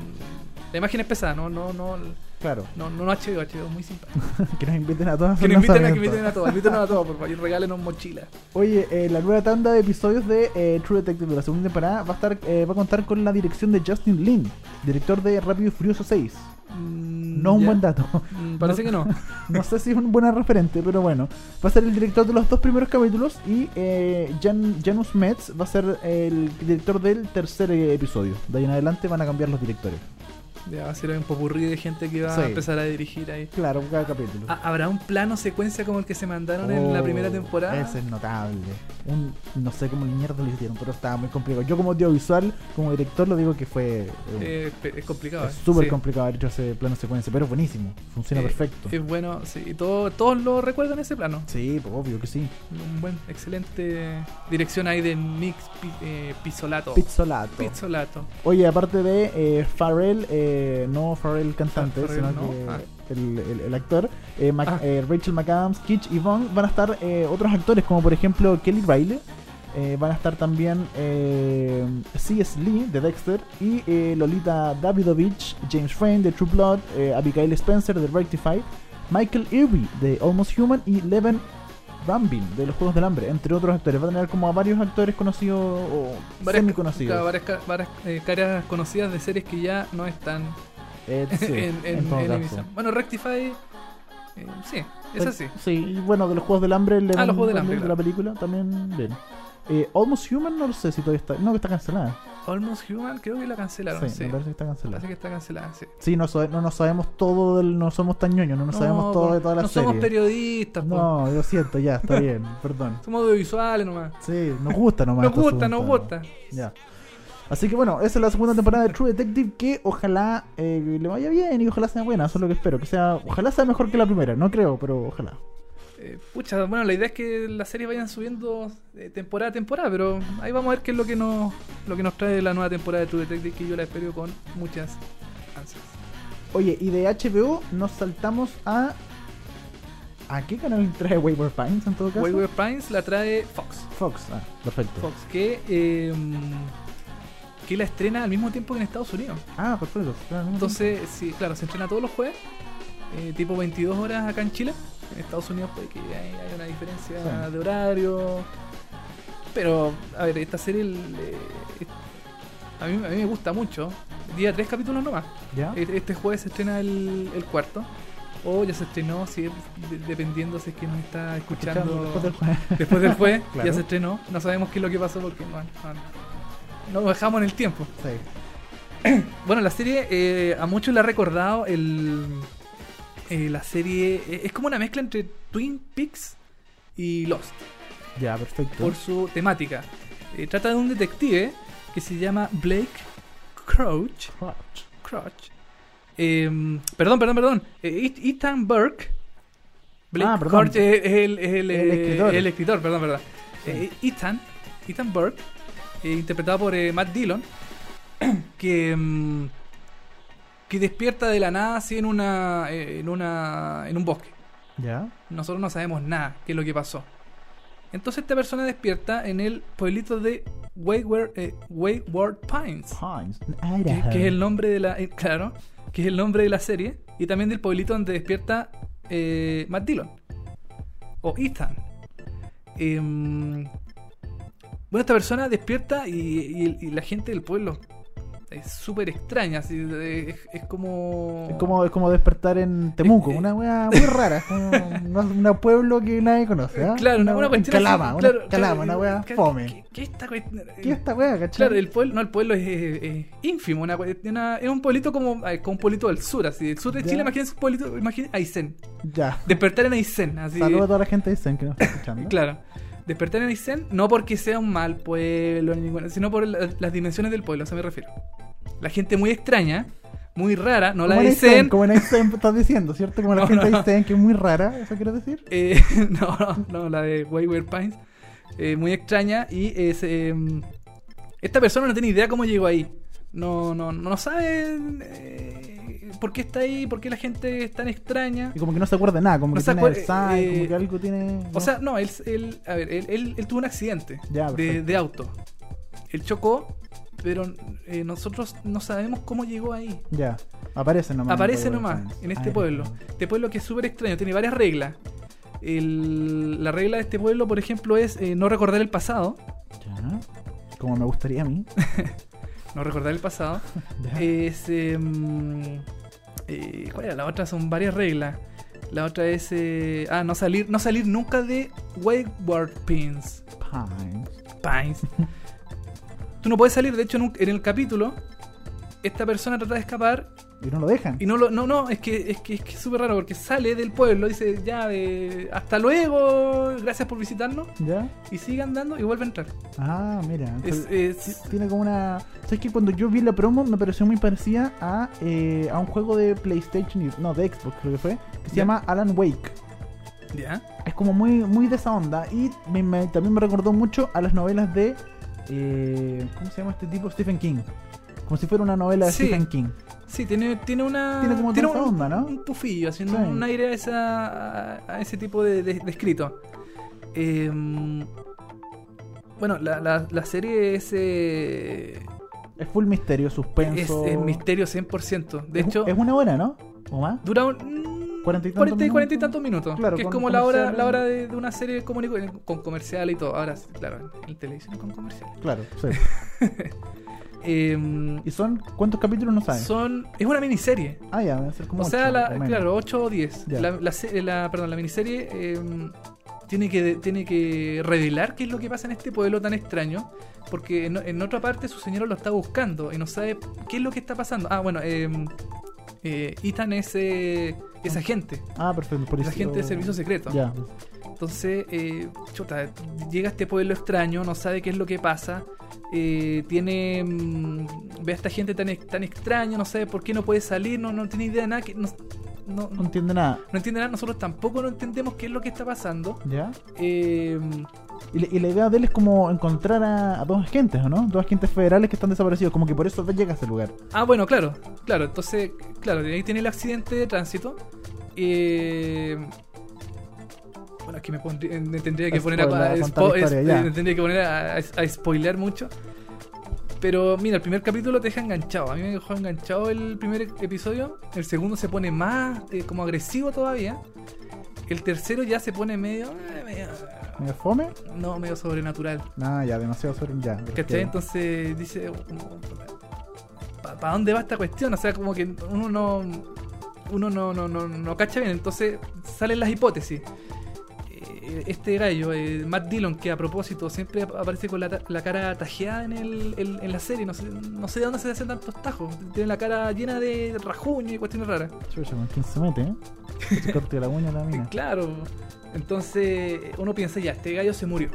la imagen es pesada, no, no, no, Claro, no, no, no HBO, HBO, muy simpático. que nos inviten a todos. Que nos inviten a que inviten a todos, invítenos a todos, por favor, y regálenos mochilas. Oye, eh, la nueva tanda de episodios de eh, True Detective de la segunda temporada va a estar eh, va a contar con la dirección de Justin Lin, director de Rápido y Furioso 6. Mm, No un ya. buen dato. Mm, Parece No- que no. No sé si es un buen referente, pero bueno. Va a ser el director de los dos primeros capítulos y eh, Jan, Janus Metz va a ser el director del tercer episodio. De ahí en adelante van a cambiar los directores. Ya va a ser un popurrí de gente que va Sí. a empezar a dirigir ahí. Claro, cada capítulo. ¿Habrá un plano secuencia como el que se mandaron en la Oh, primera temporada? Ese es notable. Un, no sé cómo mierda lo hicieron, pero estaba muy complicado. Yo como audiovisual, como director, lo digo que fue... eh, Eh, es complicado. es eh. súper Sí. complicado haber hecho ese plano secuencia, pero buenísimo. Funciona perfecto. Es bueno, sí. Y todo- todos lo recuerdan ese plano. Sí, pues, obvio que sí. Un buen, excelente dirección ahí de Nick Pi- eh, Pizzolato. Pizzolato. Pizzolato. Oye, aparte de eh, Pharrell, eh, no Pharrell cantante, Pharrell, sino no. que Ah. el, el- el actor, eh, Mac- Ah. eh, Rachel McAdams, Kitsch y Vaughn, van a estar eh, otros actores, como por ejemplo Kelly Riley. van a estar también C.S. Lee de Dexter y Lolita Davidovich, James Frayne de True Blood, Abigail Spencer de Rectify, Michael Irby de Almost Human y Leven Rambin de los Juegos del Hambre, entre otros actores. Va a tener como a varios actores conocidos o Varias, semi conocidos. varias, eh, caras conocidas de series que ya no están Eh, sí, en, en- en. Bueno, Rectify, eh, sí, es así. Sí, y bueno, de los Juegos del Hambre, Leven Ah, los Juegos del Hambre, de claro. la película, también bien. Eh, Almost Human, no lo sé si todavía está. No, que está cancelada. Almost Human, creo que la cancelaron. sí, Sí, me parece que está parece cancelada. que está cancelada. Sí. Sí, no, no nos sabemos todo, del, no somos tan ñoños, no nos sabemos todo de todas las No series. somos periodistas, po. No, lo siento, ya, está bien, perdón. somos audiovisuales nomás. Sí, nos gusta nomás. Nos gusta, nos gusta. Ya. Así que bueno, esa es la segunda temporada de True Detective que ojalá eh, le vaya bien y ojalá sea buena, eso es lo que espero. Que sea, ojalá sea mejor que la primera, no creo, pero ojalá. Eh, pucha, bueno, la idea es que las series vayan subiendo eh, temporada a temporada, pero ahí vamos a ver qué es lo que nos, lo que nos trae la nueva temporada de True Detective, que yo la espero con muchas ansias. Oye, y de HBO nos saltamos a. ¿A qué canal trae Wayward Pines en todo caso? Wayward Pines la trae Fox. Fox, ah, perfecto. Fox, que, eh, que la estrena al mismo tiempo que en Estados Unidos. Ah, perfecto. Entonces, sí, claro, se estrena todos los jueves, eh, tipo 22 horas acá en Chile. En Estados Unidos puede que hay, hay una diferencia Sí. de horario. Pero, a ver, esta serie el, eh, a, mí, a mí me gusta mucho. Día tres capítulos nomás. ¿Ya? E- Este jueves se estrena el, el cuarto. O ya se estrenó, si dependiendo si es que nos está escuchando, Después del jueves. después del jueves, Claro. ya se estrenó. No sabemos qué es lo que pasó porque no, no, no dejamos en el tiempo. Sí. Bueno, la serie eh, a muchos le ha recordado el, eh, la serie. eh, es como una mezcla entre Twin Peaks y Lost Ya, perfecto. por su temática. Eh, trata de un detective que se llama Blake Crouch. Crouch. Crouch. Eh, perdón, perdón, perdón. Ethan Burke. Blake Ah, perdón. Crouch es, el, es el, El escritor. el escritor, perdón, perdón. Sí. Ethan, Ethan Burke, interpretado por Matt Dillon, que, mm, que despierta de la nada así en una, eh, en una en un bosque. Ya. Nosotros no sabemos nada qué es lo que pasó. Entonces esta persona despierta en el pueblito de Wayward, eh, Wayward Pines, que, que es el nombre de la, eh, claro, que es el nombre de la serie, y también del pueblito donde despierta eh, Matt Dillon o Ethan. Em, bueno, esta persona despierta y, y- y la gente del pueblo es súper extraña, así, es, es como... Es como, es como despertar en Temuco, Eh, eh. una weá muy rara. es como un pueblo que nadie conoce. ¿ah? Claro, una, una en cuestión así, Calama, una Calama, claro, una weá ¿qué- fome. ¿Qué, qué esta weá, cachai? Claro, el pueblo, no, el pueblo es, ínfimo, una, una- es un pueblito como, eh, como un pueblito del sur, así, del sur de Ya. Chile, imagínense un pueblito, imagínense Aysén, Ya. despertar en Aysén, así, Saludos a toda la gente de Isen que nos está escuchando. claro, despertar en Aysén, no porque sea un mal pueblo, ni ninguna, sino por la- las dimensiones del pueblo, a eso me refiero. La gente muy extraña, muy rara, no la como de en Aysén, Aysén, como en Aysén estás diciendo, ¿cierto? Como la No, gente de no. Aysén que es muy rara, ¿eso quieres decir? Eh, no, no, no, la de Wayward Pines. Eh, muy extraña. Y es, eh, esta persona no tiene idea cómo llegó ahí. No, no, no sabe eh, por qué está ahí, por qué la gente es tan extraña. Y como que no se acuerda de nada, como No que tiene acuer- Alzheimer, eh, como que algo tiene... O sea, no, él, él- a ver, él, él- él tuvo un accidente Ya, de, de auto. Él chocó, pero eh, nosotros no sabemos cómo llegó ahí. Ya, aparece nomás. Aparece en nomás en este Pines. pueblo. Este pueblo que es súper extraño, tiene varias reglas. El- la regla de este pueblo, por ejemplo, es eh, no recordar el pasado. Ya. Como me gustaría a mí. No recordar el pasado. Es. em, eh, ¿Cuál era? La otra son varias reglas. La otra es. eh, ah, no salir, no salir nunca de Wayward Pines. Pines. Pines. Tú no puedes salir, de hecho, en, un- en el capítulo. Esta persona trata de escapar Y no lo dejan. y no lo. No, no, es que es que es que súper raro porque sale del pueblo, dice ya, eh, hasta luego, gracias por visitarnos. ¿Ya? Y sigue andando y vuelve a entrar. Ah, mira. Es, Tiene como una. ¿Sabes que Cuando yo vi la promo me pareció muy parecida a, eh, a un juego de PlayStation, y- no, de Xbox creo que fue, que se Ya. llama Alan Wake. ¿Ya? Es como muy, muy de esa onda. Y me- me- también me recordó mucho a las novelas de. Eh, ¿Cómo se llama este tipo? Stephen King. Como si fuera una novela de Sí. Stephen King. Sí, tiene, tiene una. Tiene como esa un, onda, ¿no? un tufillo, haciendo Sí. un aire a, esa, a, ese tipo de, de- de escrito. Em, bueno, la, la, la serie es, eh, Es full misterio, es, suspenso. es misterio 100%. De Es- hecho, Es una hora, ¿no? ¿O más? dura un. Mm, Cuarenta y tantos 40 y, 40 y tantos minutos. Claro, que es con como la hora, la hora de, de una serie común y con, con comercial y todo. Ahora, claro, en televisión con comercial. Claro, sí. Em, ¿Y son cuántos capítulos no saben? son, es una miniserie. Ah, ya, deben ser como O sea, la- o claro, 8 o 10. Ya. La, la se- la- perdón, la miniserie eh, tiene, que, tiene que revelar qué es lo que pasa en este pueblo tan extraño. Porque en, en otra parte su señora lo está buscando y no sabe qué es lo que está pasando. Ah, bueno, eh, eh, Ethan es, eh, es agente. Ah, perfecto. Por Es agente de servicio secreto. Ya. Entonces, eh, chuta, llega a este pueblo extraño, no sabe qué es lo que pasa. eh, tiene. mm, ve a esta gente tan, tan extraña, no sabe por qué no puede salir, no, no tiene idea de nada. Que, no, no, No entiende nada. no entiende nada, nosotros tampoco no entendemos qué es lo que está pasando. ¿Ya? Eh, Y, la- y la idea de él es como encontrar a, a dos agentes, ¿o no? Dos agentes federales que están desaparecidos. Como que por eso llega a ese lugar. ah, bueno, claro, claro, entonces, claro, ahí tiene el accidente de tránsito. Eh, bueno, es que me, pondría- me tendría que A poner a, spoiler, a spo- es- me tendría que poner a, spoilear mucho. Pero mira, el primer capítulo te deja enganchado. A mí me dejó enganchado el primer episodio. El segundo se pone más eh, como agresivo todavía. El tercero ya se pone medio, eh, medio ¿Me fome? no, medio sobrenatural. Nada, ya, demasiado sobre. Ya. ¿Cachai? Entonces dice, ¿para dónde va esta cuestión? O sea, como que uno no uno no, no, no, no cacha bien, entonces salen las hipótesis. Eh, Este gallo, eh, Matt Dillon, que a propósito siempre ap- aparece con la, la cara tajeada en, el, en, en la serie, no sé, no sé de dónde se hacen tantos tajos. Tiene la cara llena de rajuño y cuestiones raras. Chucha, ¿con quién se mete, eh? Se corte la uña la mina. Claro. Entonces uno piensa ya, este gallo se murió.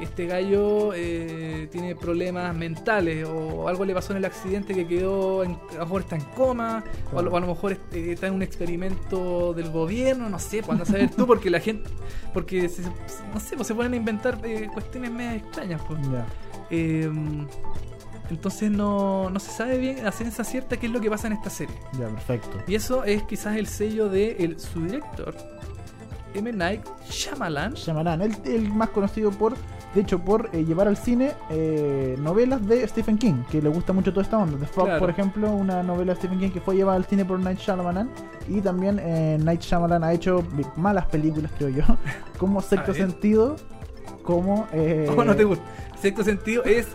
Este gallo eh, tiene problemas mentales o algo le pasó en el accidente que quedó, en, a lo mejor está en coma o a lo, o a lo mejor eh, está en un experimento del gobierno, no sé, pues anda a saber tú porque la gente, porque se- no sé, pues se ponen a inventar eh, cuestiones medio extrañas. Pues. Ya. Eh, entonces no, no se sabe bien a ciencia cierta qué es lo que pasa en esta serie. Ya, perfecto. Y eso es quizás el sello de el- su director, M. Night Shyamalan. Shyamalan, él, él más conocido por, de hecho, por eh, llevar al cine eh, novelas de Stephen King, que le gusta mucho toda esta onda. The Fog, Claro. por ejemplo, una novela de Stephen King que fue llevada al cine por Night Shyamalan. Y también eh, Night Shyamalan ha hecho malas películas, creo yo, como Sexto. Sentido, como... Eh, ¿Cómo no te gusta? Sexto sentido es,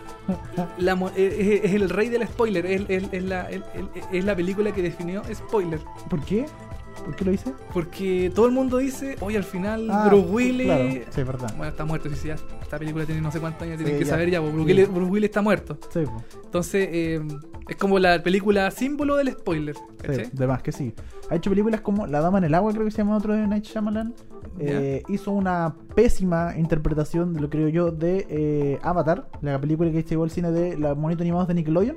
la, mo- es, es el rey del spoiler. Es, es- es la, es- es- es la película que definió spoiler. ¿Por qué? ¿Por qué lo hice? Porque todo el mundo dice, oye, al final Ah, Bruce Willis. Claro, sí, verdad. Bueno, está muerto. Si sí, ya esta película tiene no sé cuántos años, tienen Sí, que ya. saber ya. Bruce, Sí. Willis, Bruce Willis está muerto. Sí. Entonces, eh, es como la película símbolo del spoiler. Sí, de más que sí. Ha hecho películas como La Dama en el Agua, creo que se llama otro de Night Shyamalan. Eh, hizo una pésima interpretación, lo creo yo, de eh, Avatar, la película que llegó al cine de los monitos animados de Nickelodeon.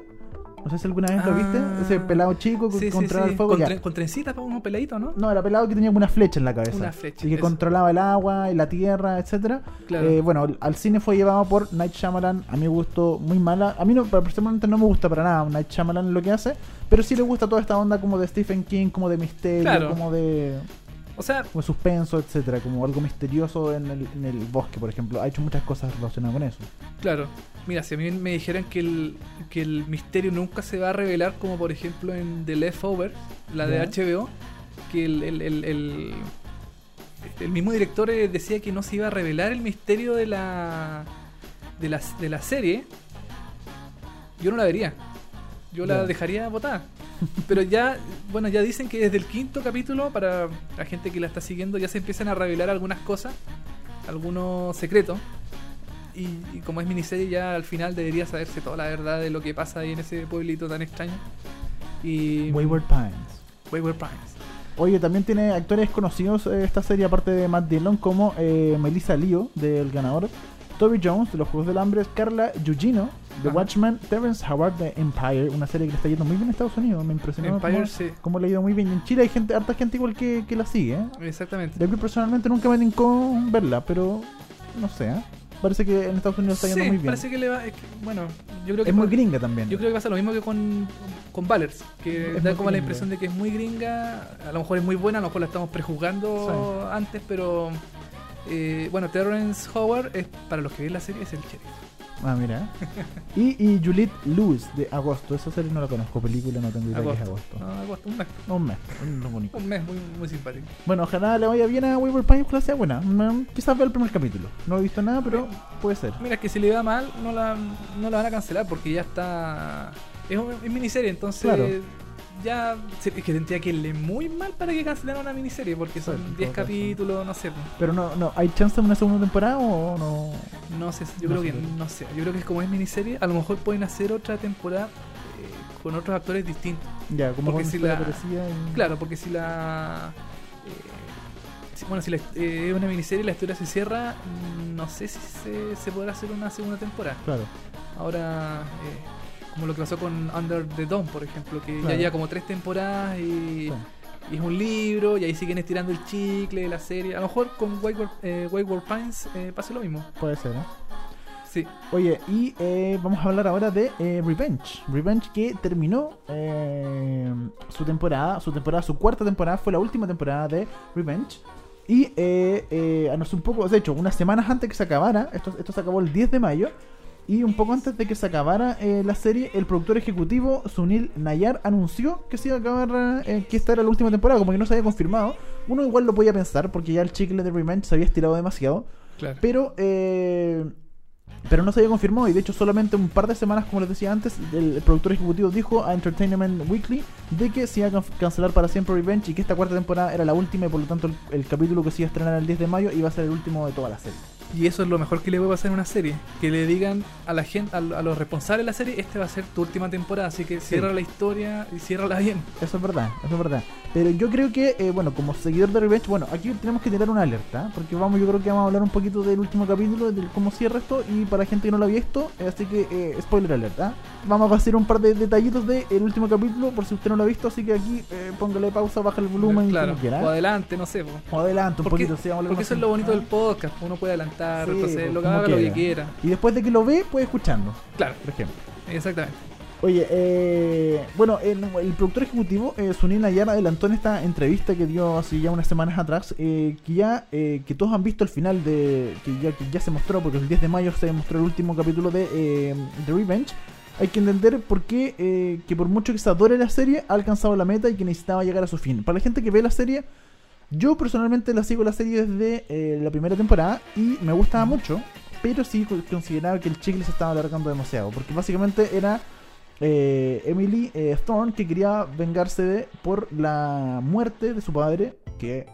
No sé si alguna vez lo viste. Ah. Ese pelado chico que Sí, sí, controlaba sí. el fuego. Con, ya. tren- con trencitas unos peladitos, ¿no? No, era pelado que tenía una flecha en la cabeza. Una flecha, Y que eso. controlaba el agua y la tierra, etcétera. Claro. Eh, bueno, al cine fue llevado por Night Shyamalan. A mí me gustó muy mala. A mí no, personalmente no me gusta para nada Night Shyamalan lo que hace. Pero sí le gusta toda esta onda como de Stephen King, como de misterio, Claro. como de O sea, como suspenso, etcétera, como algo misterioso en el, en el bosque, por ejemplo. Ha hecho muchas cosas relacionadas con eso. Claro. Mira, si a mí me dijeran que el, que el misterio nunca se va a revelar, como por ejemplo en The Leftover, la de. HBO, que el, el, el, el- mismo director eh, decía que no se iba a revelar el misterio de la, de la, de la serie, yo no la vería. Yo la dejaría botada. Pero ya, bueno, ya dicen que desde el quinto capítulo, para la gente que la está siguiendo, ya se empiezan a revelar algunas cosas, algunos secretos. Y, y como es miniserie, ya al final debería saberse toda la verdad de lo que pasa ahí en ese pueblito tan extraño. Y. Wayward Pines. Wayward Pines. Oye, también tiene actores conocidos eh, esta serie, aparte de Matt Dillon, como eh, Melissa Leo, del ganador, Toby Jones, de los Juegos del Hambre, Carla Gugino, de Ajá. Watchmen, Terrence Howard, de Empire, una serie que le está yendo muy bien en Estados Unidos, me impresionó Empire, cómo, sí. cómo le ha ido muy bien. Y en Chile hay gente, harta gente igual que, que la sigue, ¿eh? Exactamente. Mí personalmente nunca me tincó verla, pero no sé, ¿eh? Parece que en Estados Unidos está yendo Sí, muy bien. parece que le va. es que, bueno, yo creo que. Es muy gringa también. Yo creo que pasa lo mismo que con, con Valers, que Es da como la impresión de que es muy gringa, a lo mejor es muy buena, a lo mejor la estamos prejuzgando antes, pero eh, bueno, Terrence Howard es, para los que ven la serie, es el sheriff. Ah, mira. y, y Juliette Lewis, de Agosto. Esa serie no la conozco, película no tengo idea que es Agosto. Agosto. No, agosto, un mes. Un mes, un bonito. Un mes muy, muy simpático. Bueno, ojalá le vaya bien a Wayward Pines, que sea buena. Mm, Quizás vea el primer capítulo. No he visto nada, pero puede ser. Mira, que si le va mal, no la, no la van a cancelar porque ya está. Es, un- es miniserie, entonces. Claro. Ya. Es que tendría que irle muy mal para que cancelaran una miniserie porque son Sí, en 10 todo caso. capítulos, no sé. Pero no, no, ¿hay chance de una segunda temporada o no? No sé, yo No creo que no sé. Yo creo que como es miniserie, a lo mejor pueden hacer otra temporada eh, con otros actores distintos. Ya, como Porque si la- y- Claro, porque si la eh, si- bueno, si la- eh, es una miniserie la historia se cierra, no sé si se, se podrá hacer una segunda temporada. Claro. Ahora, eh, como lo que pasó con Under the Dome, por ejemplo, que ya Claro. lleva como tres temporadas y, Sí. y es un libro y ahí siguen estirando el chicle de la serie. A lo mejor con Wayward, eh, Wayward Pines eh, pase lo mismo. Puede ser, ¿eh? Sí. Oye, y eh, vamos a hablar ahora de eh, Revenge. Revenge que terminó eh, su temporada, su temporada, su cuarta temporada, fue la última temporada de Revenge. Y eh, eh, un poco, de hecho, unas semanas antes que se acabara, esto, esto se acabó el 10 de mayo, y un poco antes de que se acabara eh, la serie, el productor ejecutivo Sunil Nayar anunció que se iba a acabar, eh, que esta era la última temporada, como que no se había confirmado. Uno igual lo podía pensar, porque ya el chicle de Revenge se había estirado demasiado. Claro. Pero, eh, pero no se había confirmado y de hecho solamente un par de semanas, como les decía antes, el, productor ejecutivo dijo a Entertainment Weekly de que se iba a can- cancelar para siempre Revenge y que esta cuarta temporada era la última y por lo tanto el, el capítulo que se iba a estrenar el 10 de mayo iba a ser el último de toda la serie. Y eso es lo mejor que le puede pasar en una serie. Que le digan a la gente, a, lo- a los responsables de la serie, este va a ser tu última temporada, así que cierra la historia y ciérrala bien. Eso es verdad, eso es verdad. Pero yo creo que, eh, bueno, como seguidor de Revenge, bueno, aquí tenemos que tirar una alerta, porque vamos, yo creo que vamos a hablar un poquito del último capítulo, de cómo cierra esto, y para gente que no lo ha visto, eh, así que, eh, spoiler alerta. Vamos a hacer un par de detallitos del último capítulo, por si usted no lo ha visto, así que aquí eh, póngale pausa, baja el volumen, claro. como quiera. O adelante, no sé. po. O adelante un Porque, poquito, sí, vamos a hablar porque eso es lo bonito del podcast. Uno puede adelantar, Sí, entonces lo que como haga lo que quiera. Y después de que lo ve, puede escuchando, Claro, por ejemplo. exactamente. Oye, eh, bueno, el, el productor ejecutivo, eh, Sunil Nayar, adelantó en esta entrevista que dio hace ya unas semanas atrás, eh, que ya, eh, que todos han visto el final de, que ya, que ya se mostró, porque el 10 de mayo se mostró el último capítulo de eh, The Revenge. Hay que entender por qué, eh, que por mucho que se adore la serie, ha alcanzado la meta y que necesitaba llegar a su fin. Para la gente que ve la serie, yo personalmente la sigo la serie desde eh, la primera temporada y me gustaba mucho, pero sí co- consideraba que el chicle se estaba alargando demasiado, porque básicamente era eh, Emily Thorne que quería vengarse de, por la muerte de su padre, que,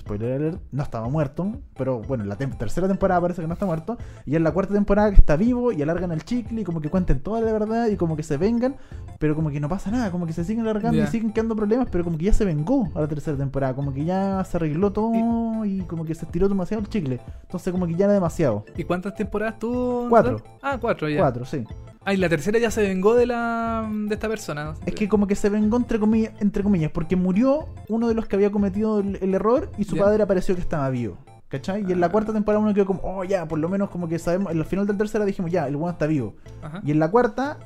spoiler alert, no estaba muerto, pero bueno, en la tem- tercera temporada parece que no está muerto, y en la cuarta temporada que está vivo y alargan el chicle y como que cuenten toda la verdad y como que se vengan, pero como que no pasa nada, como que se siguen alargando y siguen quedando problemas, pero como que ya se vengó a la tercera temporada, como que ya se arregló todo y, como que se estiró demasiado el chicle, entonces como que ya era demasiado. ¿Y cuántas temporadas tuvo? Cuatro. Ah, cuatro ya. Cuatro, sí. Ah, y la tercera ya se vengó de la de esta persona. Es que como que se vengó entre comillas, entre comillas porque murió uno de los que había cometido el, el error y su padre apareció que estaba vivo. ¿Cachai? Y en la Ah. cuarta temporada uno quedó como, oh ya, por lo menos como que sabemos, en el final del tercera dijimos, ya, el bueno está vivo. Ajá. Y en la cuarta,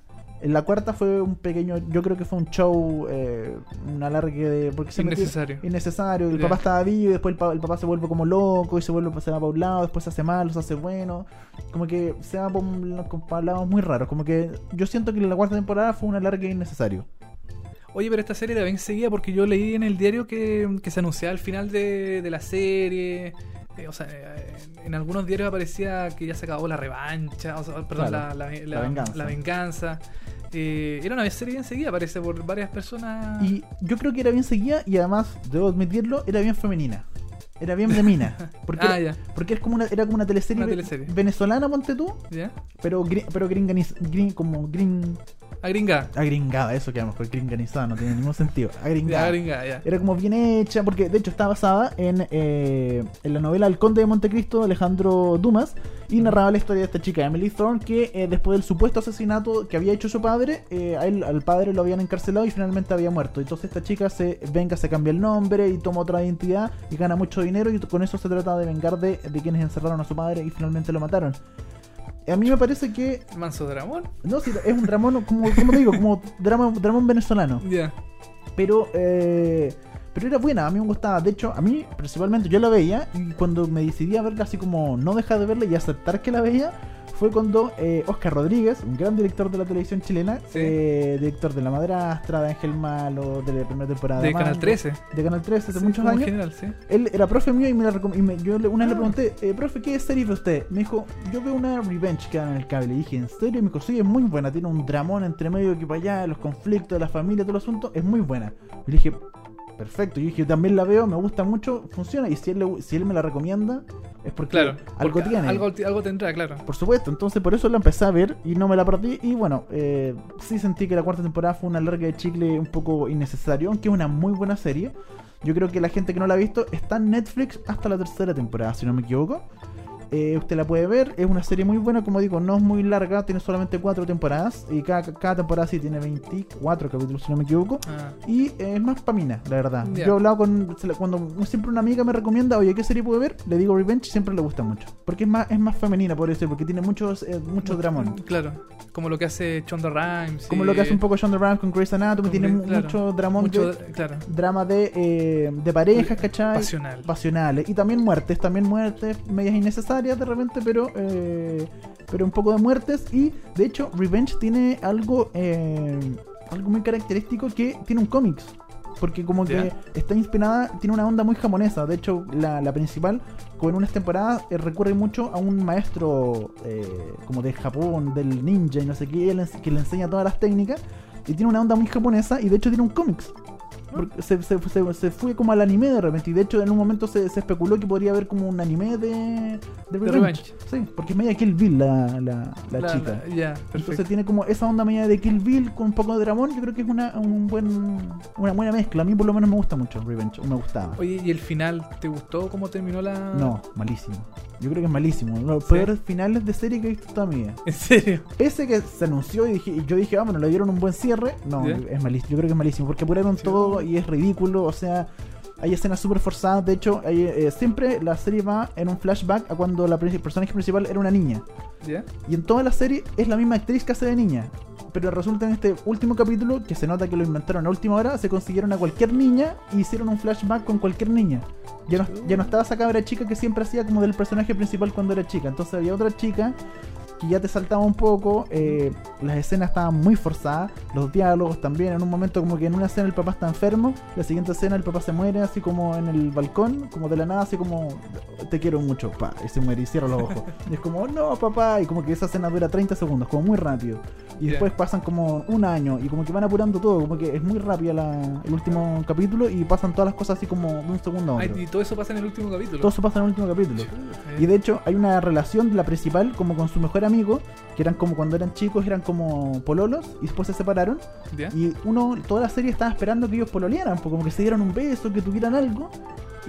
en la cuarta fue un pequeño, yo creo que fue un show, eh, un alargue de... Porque se metió- Innecesario. innecesario. El papá estaba vivo y después el, pa- el papá se vuelve como loco y se vuelve se va para un lado, después se hace malo, se hace bueno. Como que se va para lados muy raros. Como que yo siento que la cuarta temporada fue un alargue innecesario. Oye, pero esta serie la ven seguida porque yo leí en el diario que, que se anunciaba el final de, de la serie. Eh, o sea, eh, en algunos diarios aparecía que ya se acabó la revancha, o sea, perdón, Claro, la, la- la la- venganza. la venganza. Eh, era una serie bien seguida, parece, por varias personas. Y yo creo que era bien seguida y además, debo admitirlo, era bien femenina. Era bien de mina. Porque, ah, era, ya, porque era como una, era como una teleserie, Una ve- teleserie. venezolana, ponte tú, ya. pero, pero grin- como grin, Agringa. agringada, eso que llamamos, porque gringanizada no tiene ningún sentido. Agringada. Ya, agringa, ya. Era como bien hecha, porque de hecho está basada en, eh, en la novela El Conde de Montecristo de Alejandro Dumas y narraba la historia de esta chica, Emily Thorne, que eh, después del supuesto asesinato que había hecho su padre, eh, a él- al padre lo habían encarcelado y finalmente había muerto. Entonces esta chica se venga, se cambia el nombre y toma otra identidad y gana mucho dinero y con eso se trata de vengar de, de quienes encerraron a su padre y finalmente lo mataron. A mí me parece que, Manso Dramón. no, sí, es un dramón, como, como te digo, como drama, dramón venezolano Ya. pero eh, pero era buena, a mí me gustaba. De hecho, a mí principalmente yo la veía y cuando me decidí a verla así como no dejar de verla y aceptar que la veía, fue cuando eh, Oscar Rodríguez, un gran director de la televisión chilena, Sí. eh, director de La Madrastra, de Ángel Malo, de la primera temporada De Mango, Canal 13. de Canal 13 hace Sí, muchos años. general, sí. Él era profe mío y, me la y me- yo una vez Ah. le pregunté, eh, profe, ¿qué serie ve usted? Me dijo, yo veo una Revenge que dan en el cable. Y dije, ¿en serio? Y me dijo, sí, es muy buena. Tiene un dramón entre medio que para allá, los conflictos de la familia, todo el asunto. Es muy buena. Y le dije, perfecto. Y dije, yo también la veo, me gusta mucho, funciona. Y si él, le- si él me la recomienda, es porque Claro. algo porque tiene. Algo, algo tendrá, claro. Por supuesto, entonces por eso la empecé a ver y no me la perdí. Y bueno, eh, sí sentí que la cuarta temporada fue una larga de chicle un poco innecesario, aunque es una muy buena serie. Yo creo que la gente que no la ha visto está en Netflix hasta la tercera temporada, si no me equivoco. Eh, usted la puede ver, es una serie muy buena, como digo, no es muy larga, tiene solamente cuatro temporadas y cada, cada temporada sí tiene 24 capítulos, si no me equivoco. Ah, Y eh, es más pamina, la verdad. Yo he hablado con. Cuando siempre una amiga me recomienda, oye, ¿qué serie puedo ver? Le digo Revenge, siempre le gusta mucho. Porque es más, es más femenina, por eso, porque tiene muchos, eh, mucho dramón. Claro. Como lo que hace Chonda Rhimes. Como y- lo que hace un poco Shonda Rhimes con Grey's Anatomy, con tiene claro. mucho dramón, Mucho, de, claro. drama de, eh, de parejas, ¿cachai? Pasional. Pasionales. Y también muertes, también muertes, medias innecesarias de repente, pero eh, pero un poco de muertes. Y de hecho, Revenge tiene algo, eh, algo muy característico que tiene un cómics. Porque como que está inspirada, tiene una onda muy japonesa. De hecho, la, la principal, como en unas temporadas, eh, recurre mucho a un maestro eh, como de Japón, del ninja y no sé qué, que le enseña todas las técnicas. Y tiene una onda muy japonesa y de hecho tiene un cómics. Porque se, se- se- se fue como al anime de repente. Y de hecho, en un momento se, especuló que podría haber como un anime de, de Revenge. Revenge. Sí, porque es media Kill Bill la, la, la La- chica. la- Entonces tiene como esa onda media de Kill Bill con un poco de dramón. Yo creo que es una, un buen, una buena mezcla. A mí por lo menos me gusta mucho Revenge. O me gustaba. Oye, ¿y el final? ¿Te gustó cómo terminó la.? No, malísimo. Yo creo que es malísimo. Los Sí. peores finales de serie que he visto toda mi vida. ¿En serio? Pese que se anunció y, dije, y yo dije, ah, bueno, le dieron un buen cierre. No, es malísimo. Yo creo que es malísimo. Porque apuraron Sí. todo y es ridículo. O sea, hay escenas súper forzadas. De hecho, hay, eh, siempre la serie va en un flashback a cuando la el personaje principal era una niña. ¿Ya? Y en toda la serie es la misma actriz que hace de niña. pero resulta en este último capítulo, que se nota que lo inventaron a última hora, se consiguieron a cualquier niña y hicieron un flashback con cualquier niña. Ya no, ya no estaba esa cabra chica que siempre hacía como del personaje principal cuando era chica. Entonces había otra chica que ya te saltaba un poco, eh, las escenas estaban muy forzadas, los diálogos también, en un momento como que en una escena el papá está enfermo, la siguiente escena el papá se muere así como en el balcón, como de la nada, así como te quiero mucho, pa, y se muere y cierra los ojos. y es como, no papá, y como que esa escena dura 30 segundos, como muy rápido. Y Ya. después pasan como un año y como que van apurando todo, como que es muy rápida la- el último capítulo y pasan todas las cosas así como de un segundo a Ay, otro. y todo eso pasa en el último capítulo. Todo eso pasa en el último capítulo. Y de hecho hay una relación de la principal como con su mejor amigo, que eran como cuando eran chicos, eran como pololos, y después se separaron. Y uno, toda la serie estaba esperando que ellos pololearan, como que se dieran un beso, que tuvieran algo.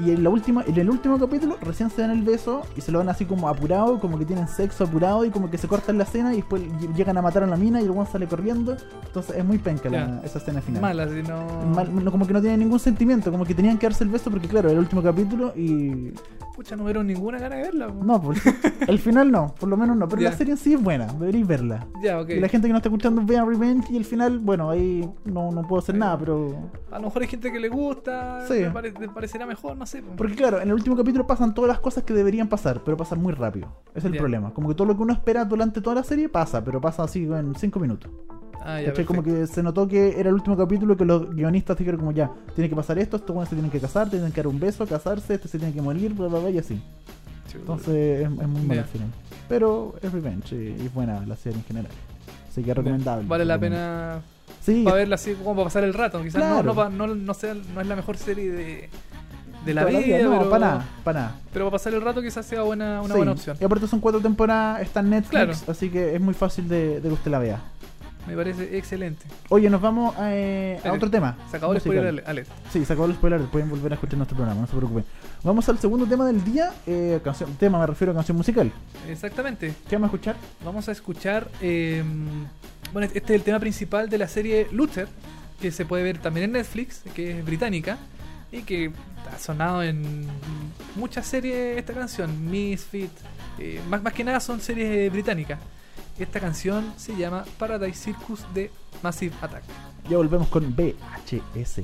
Y en la última, en el último capítulo recién se dan el beso y se lo dan así como apurado, como que tienen sexo apurado y como que se cortan la escena y después ll- llegan a matar a la mina y el one sale corriendo. Entonces es muy penca la- esa escena final. Mala, si no. Mal- no, como que no tiene ningún sentimiento, como que tenían que darse el beso porque claro, era el último capítulo y Pucha, no vieron ninguna gana de verla. po. no, pues, el final no, por lo menos no. Pero la serie en sí es buena, deberéis verla. Ya, ok. Y la gente que no está escuchando vea Revenge y el final, bueno, ahí no, no puedo hacer nada, pero. A lo mejor hay gente que le gusta, Sí. le, pare- le parecerá mejor, no sé. po. Porque claro, en el último capítulo pasan todas las cosas que deberían pasar, pero pasan muy rápido. Es el Ya. problema. Como que todo lo que uno espera durante toda la serie pasa, pero pasa así en 5 minutos. Ah, ya. Como que se notó que era el último capítulo que los guionistas dijeron como ya, tiene que pasar esto, estos buenos se tienen que casar, tienen que dar un beso, casarse, este se tiene que morir, bla bla bla y así. Entonces es, es muy malo Ya. el final. Pero es Revenge y es buena la serie en general. Así que es recomendable. Vale la pena Sí, para verla así como para pasar el rato. Quizás Claro. no, no, no, no sea, no es la mejor serie de, de la toda vida, no, pero, para nada, para nada. pero para pasar el rato quizás sea buena, una Sí, buena opción. Y aparte son cuatro temporadas, está en Netflix, Claro. así que es muy fácil de, de que usted la vea. Me parece excelente. Oye, nos vamos a, eh, a otro tema. Se acabó el musical. spoiler alert. Sí, se acabó el spoiler, pueden volver a escuchar nuestro programa, no se preocupen. Vamos al segundo tema del día, eh, canción, tema me refiero a canción musical. Exactamente. ¿Qué vamos a escuchar? Vamos a escuchar. eh, bueno, este es el tema principal de la serie Luther, que se puede ver también en Netflix, que es británica y que ha sonado en muchas series esta canción, Misfit, eh, más, más que nada son series británicas. Esta canción se llama Paradise Circus de Massive Attack. Ya volvemos con VHS.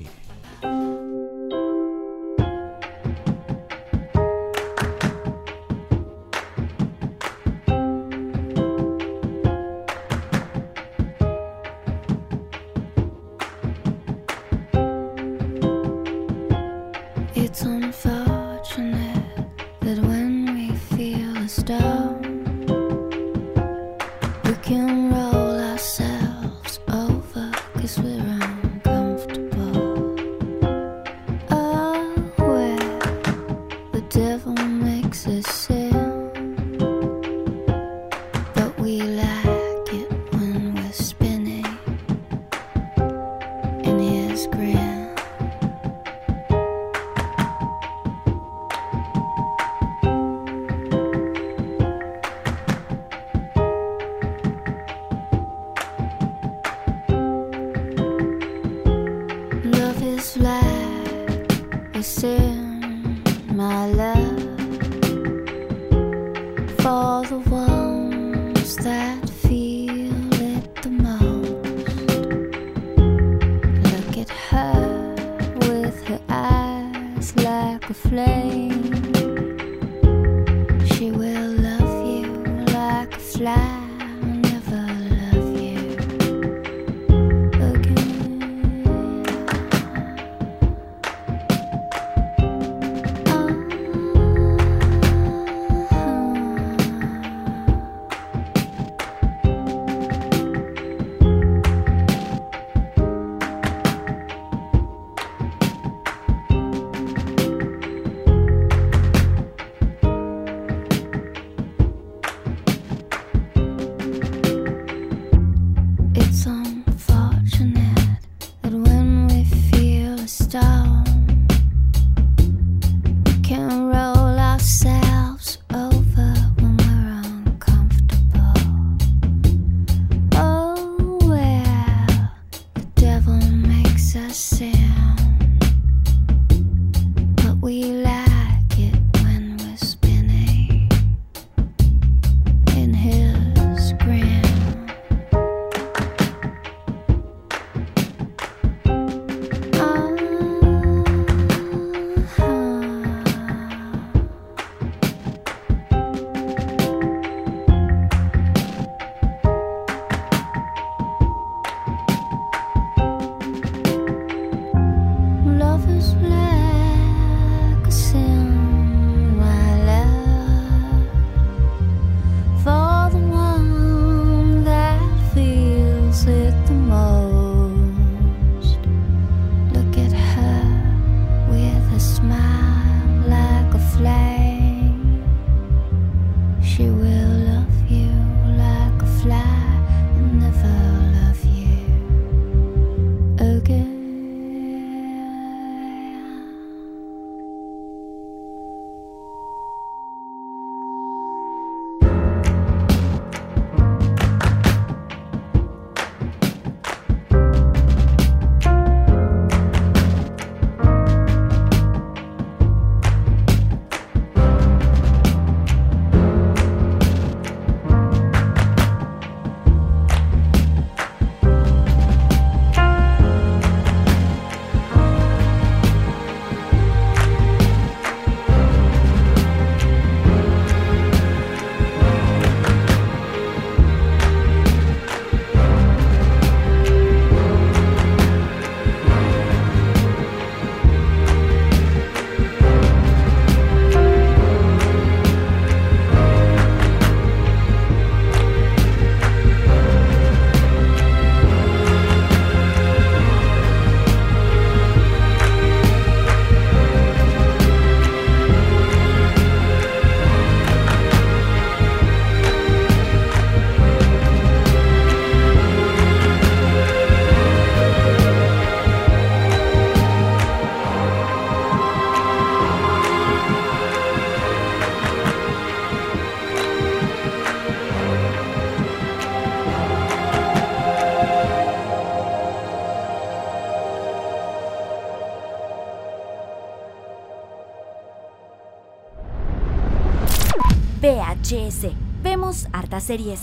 VHS. Vemos hartas series.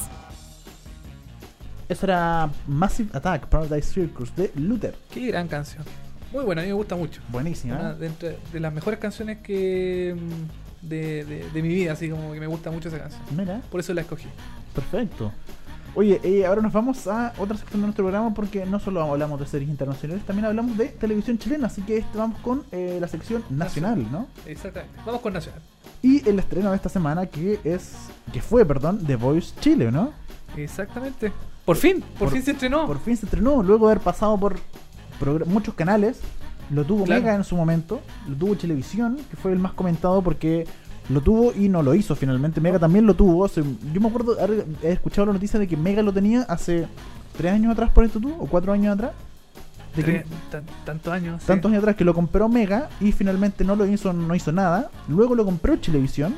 Eso era Massive Attack, Paradise Circus de Luther. Qué gran canción. Muy buena, a mí me gusta mucho. Buenísima. Una de, entre- de las mejores canciones que mm, de, de- de mi vida, así como que me gusta mucho esa canción. Mira, Por eso la escogí. perfecto. Oye, eh, ahora nos vamos a otra sección de nuestro programa porque no solo hablamos de series internacionales, también hablamos de televisión chilena, así que este vamos con eh, la sección nacional, ¿no? Exactamente. Vamos con Nacional. Y el estreno de esta semana que es, que fue, perdón, The Voice Chile, ¿no? Exactamente. Por fin, por, Por- fin se estrenó. Por fin se estrenó, luego de haber pasado por muchos canales. Lo tuvo Claro. Mega en su momento, lo tuvo Televisión, que fue el más comentado porque lo tuvo y no lo hizo finalmente. Mega también lo tuvo. yo me acuerdo, he escuchado la noticia de que Mega lo tenía hace tres años atrás, por esto tú, o cuatro años atrás. De que- tantos años. sí. tantos años atrás que lo compró Mega y finalmente no lo hizo, no hizo nada. Luego lo compró Televisión.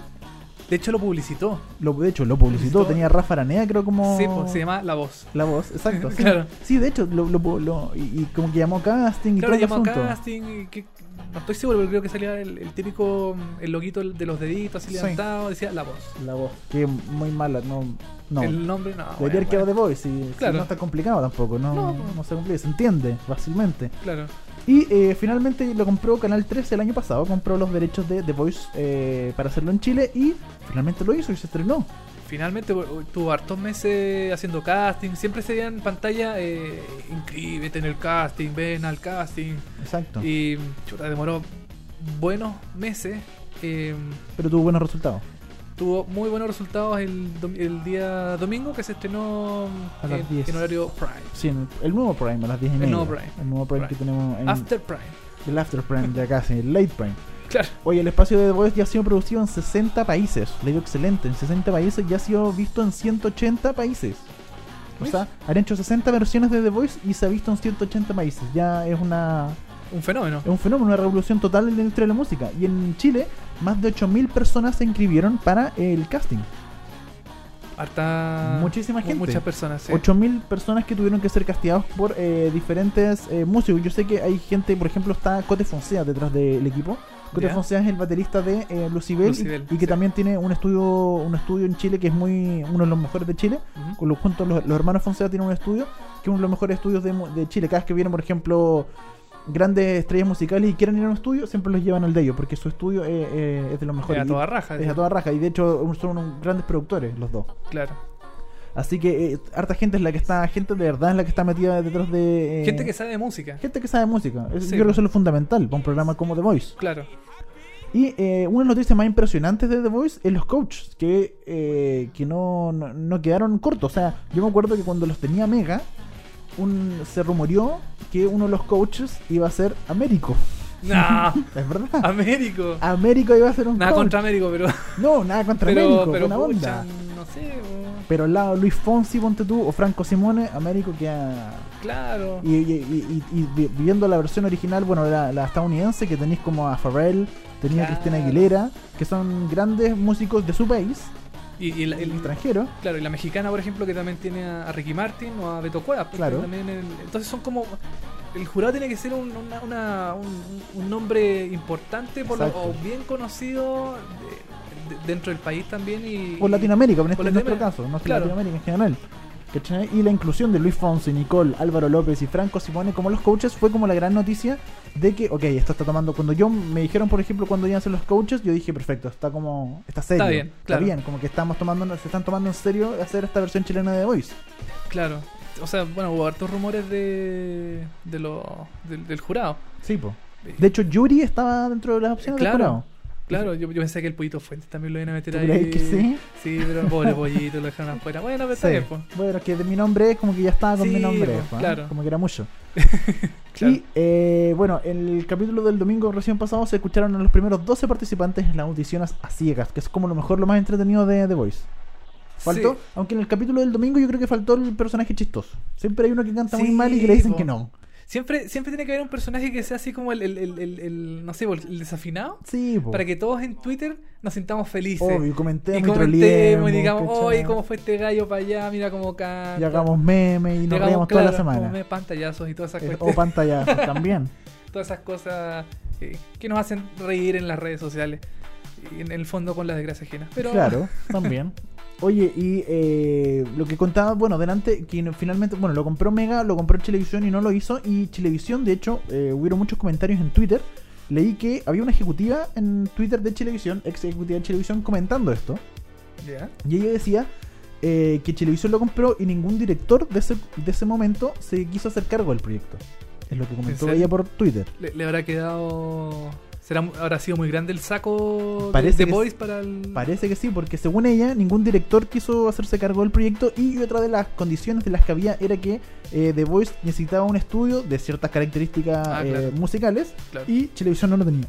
De hecho, lo publicitó. Lo, de hecho, lo publicitó. Publicitó. Tenía Rafa Aranea, creo, como. Sí, pues, se llama La Voz. La voz, exacto. Sí, Claro. Sí, de hecho, lo, lo- lo- y, y como que llamó casting y Claro, todo llamó asunto. casting. y que- no estoy seguro, pero creo que salía el, el típico, el loguito de los deditos así Sí. levantado, decía La Voz. La voz, que muy mala, no. no. El nombre, no. Debería bueno, haber quedado The bueno, Voice, si, si Claro. no está complicado tampoco, no, No. no, se complica, se entiende fácilmente. Claro. Y eh, finalmente lo compró Canal 13 el año pasado, compró los derechos de The Voice eh, para hacerlo en Chile y finalmente lo hizo y se estrenó. Finalmente tuvo hartos meses haciendo casting. Siempre se veía en pantalla, eh, inscríbete en el casting, ven al casting. Exacto. Y chuta, demoró buenos meses. eh, Pero tuvo buenos resultados. Tuvo muy buenos resultados el, el día domingo que se estrenó A las en, 10. en horario Prime. Sí, en el, el nuevo Prime a las 10 y El media. nuevo Prime. El nuevo Prime, Prime. que tenemos en After Prime. el After Prime ya casi, el Late Prime. Claro. Oye, el espacio de The Voice ya ha sido producido en 60 países. Le digo excelente, en 60 países ya ha sido visto en 180 países. O sea, han hecho 60 versiones de The Voice y se ha visto en 180 países. Ya es una Un fenómeno. es un fenómeno, una revolución total en la industria de la música. Y en Chile, más de 8.000 personas se inscribieron para el casting. Harta. Muchísima mu- gente. Muchas personas, sí. 8.000 personas que tuvieron que ser casteados por eh, diferentes eh, músicos. Yo sé que hay gente, por ejemplo, está Cote Fonsea detrás del equipo. Cote Ya. Fonsea es el baterista de eh, Lucibel, y- Lucibel, y, que sí. también tiene un estudio un estudio en Chile que es muy uno de los mejores de Chile. Ujú. Con los, juntos los, los hermanos Fonsea tienen un estudio que es uno de los mejores estudios de, de Chile. Cada vez que vienen, por ejemplo, grandes estrellas musicales y quieren ir a un estudio, siempre los llevan al de ellos, porque su estudio es de los Es mejores. a Y- toda raja. es a toda raja. Y de hecho son grandes productores los dos. Claro. Así que eh, harta gente es la que está, gente de verdad es la que está metida detrás de... eh, Gente que sabe de música. gente que sabe música. Es- Sí, yo creo que pues. eso es lo fundamental para un programa como The Voice. Claro. Y eh, una de las noticias más impresionantes de The Voice es los coaches, que, eh, que no, no, no quedaron cortos. O sea, yo me acuerdo que cuando los tenía Mega, un, se rumoreó que uno de los coaches iba a ser Américo. Nah. Es verdad. Américo. Américo iba a ser un Nada coach. contra Américo, pero. No, nada contra Pero, Américo, pero buena pucha, onda. no sé. o- Pero al lado Luis Fonsi, ponte tú, o Franco Simone, Américo queda Claro. Y, y- y- y- y vi- viendo la versión original, bueno, la, la estadounidense, que tenéis como a Pharrell, tenía a. Cristina Aguilera, que son grandes músicos de su país, Y, el- extranjero. claro, y la mexicana, por ejemplo, que también tiene a Ricky Martin o a Beto Cuevas. Claro. también el- entonces son como. El jurado tiene que ser un, una- una- un, un nombre importante por lo- o bien conocido de- de- dentro del país también. Y, Por Latinoamérica, en, este, en nuestro caso, no es Claro. Latinoamérica en general. ¿Cachai? Y la inclusión de Luis Fonsi, Nicole, Álvaro López y Franco Simone como los coaches fue como la gran noticia de que, ok, esto está tomando. Cuando yo me dijeron, por ejemplo, cuando iban a ser los coaches, yo dije, perfecto, está como. Está serio. Está bien, claro. bien, como que estamos tomando, se están tomando en serio hacer esta versión chilena de The Voice. Claro. O sea, bueno, hubo hartos rumores de, de lo, del, del jurado. Sí, po. De hecho, Yuri estaba dentro de las opciones Claro. del jurado. Claro, yo, yo pensé que el pollito Fuentes también lo iban a meter ¿Tú ahí. que sí? Sí, pero pobre pollito lo dejaron afuera. Bueno, pero está Sí. bien. Bueno, que de mi nombre es como que ya estaba con Sí, mi nombre. pues, ¿eh? claro. Como que era mucho. Claro. Y eh, bueno, en el capítulo del domingo recién pasado se escucharon a los primeros 12 participantes en las audiciones a ciegas, que es como lo mejor, lo más entretenido de The Voice. Faltó, Sí. aunque en el capítulo del domingo yo creo que faltó el personaje chistoso. Siempre hay uno que canta muy mal y que le dicen po. que no. Siempre, siempre tiene que haber un personaje que sea así como el, el, el, no sé, el desafinado. Sí, po. Para que todos en Twitter nos sintamos felices. Obvio, comentemos y y comentemos y digamos, oye, cómo fue este gallo para allá, mira cómo canta. Y hagamos memes y nos hagamos, reíamos toda la claro, semana. como me- pantallazos y todas esas Eh, cuestiones. o pantalla también. todas esas cosas eh, que nos hacen reír en las redes sociales. y en el fondo con la desgracia ajena. Pero Claro, también. Oye, y eh, lo que contaba, bueno, delante, que finalmente, bueno, lo compró Mega, lo compró Chilevisión y no lo hizo. Y Chilevisión, de hecho, eh, hubieron muchos comentarios en Twitter. Leí que había una ejecutiva en Twitter de Chilevisión, ex ejecutiva de Chilevisión, comentando esto. Ya. Y ella decía eh, que Chilevisión lo compró y ningún director de ese, de ese momento se quiso hacer cargo del proyecto. Es lo que comentó ella por Twitter. Le, le habrá quedado. ¿Será, ¿Habrá sido muy grande el saco Parece de que Boys para el. Parece que sí, porque según ella, ningún director quiso hacerse cargo del proyecto y otra de las condiciones de las que había era que eh, The Voice necesitaba un estudio de ciertas características Ah, eh, musicales Claro. y Televisión no lo tenía.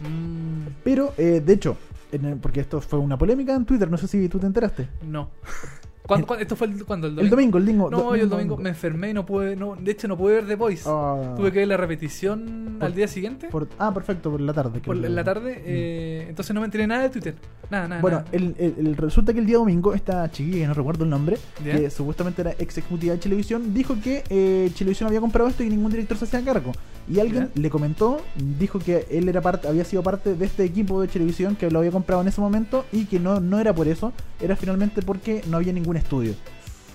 Mm, Pero, eh, de hecho, en el- porque esto fue una polémica en Twitter, no sé si tú te enteraste. no. ¿Cuándo, cuándo- esto fue el, ¿cuándo? ¿El domingo? El domingo, el domingo. No, yo el domingo me enfermé y no pude. No, de hecho, no pude ver The Voice. Ah, Tuve que ver la repetición Por- al día siguiente. por- ah, perfecto, por la tarde. por la tarde. eh, entonces no me enteré nada de Twitter. Nada, nada. Bueno, nada. el, el- el- resulta que el día domingo esta chiquilla, que no recuerdo el nombre, que supuestamente era ex ejecutiva de Televisión, dijo que eh, Televisión había comprado esto y ningún director se hacía cargo. Y alguien le comentó, dijo que él era parte, había sido parte de este equipo de Televisión que lo había comprado en ese momento y que no, no era por eso, era finalmente porque no había ningún estudio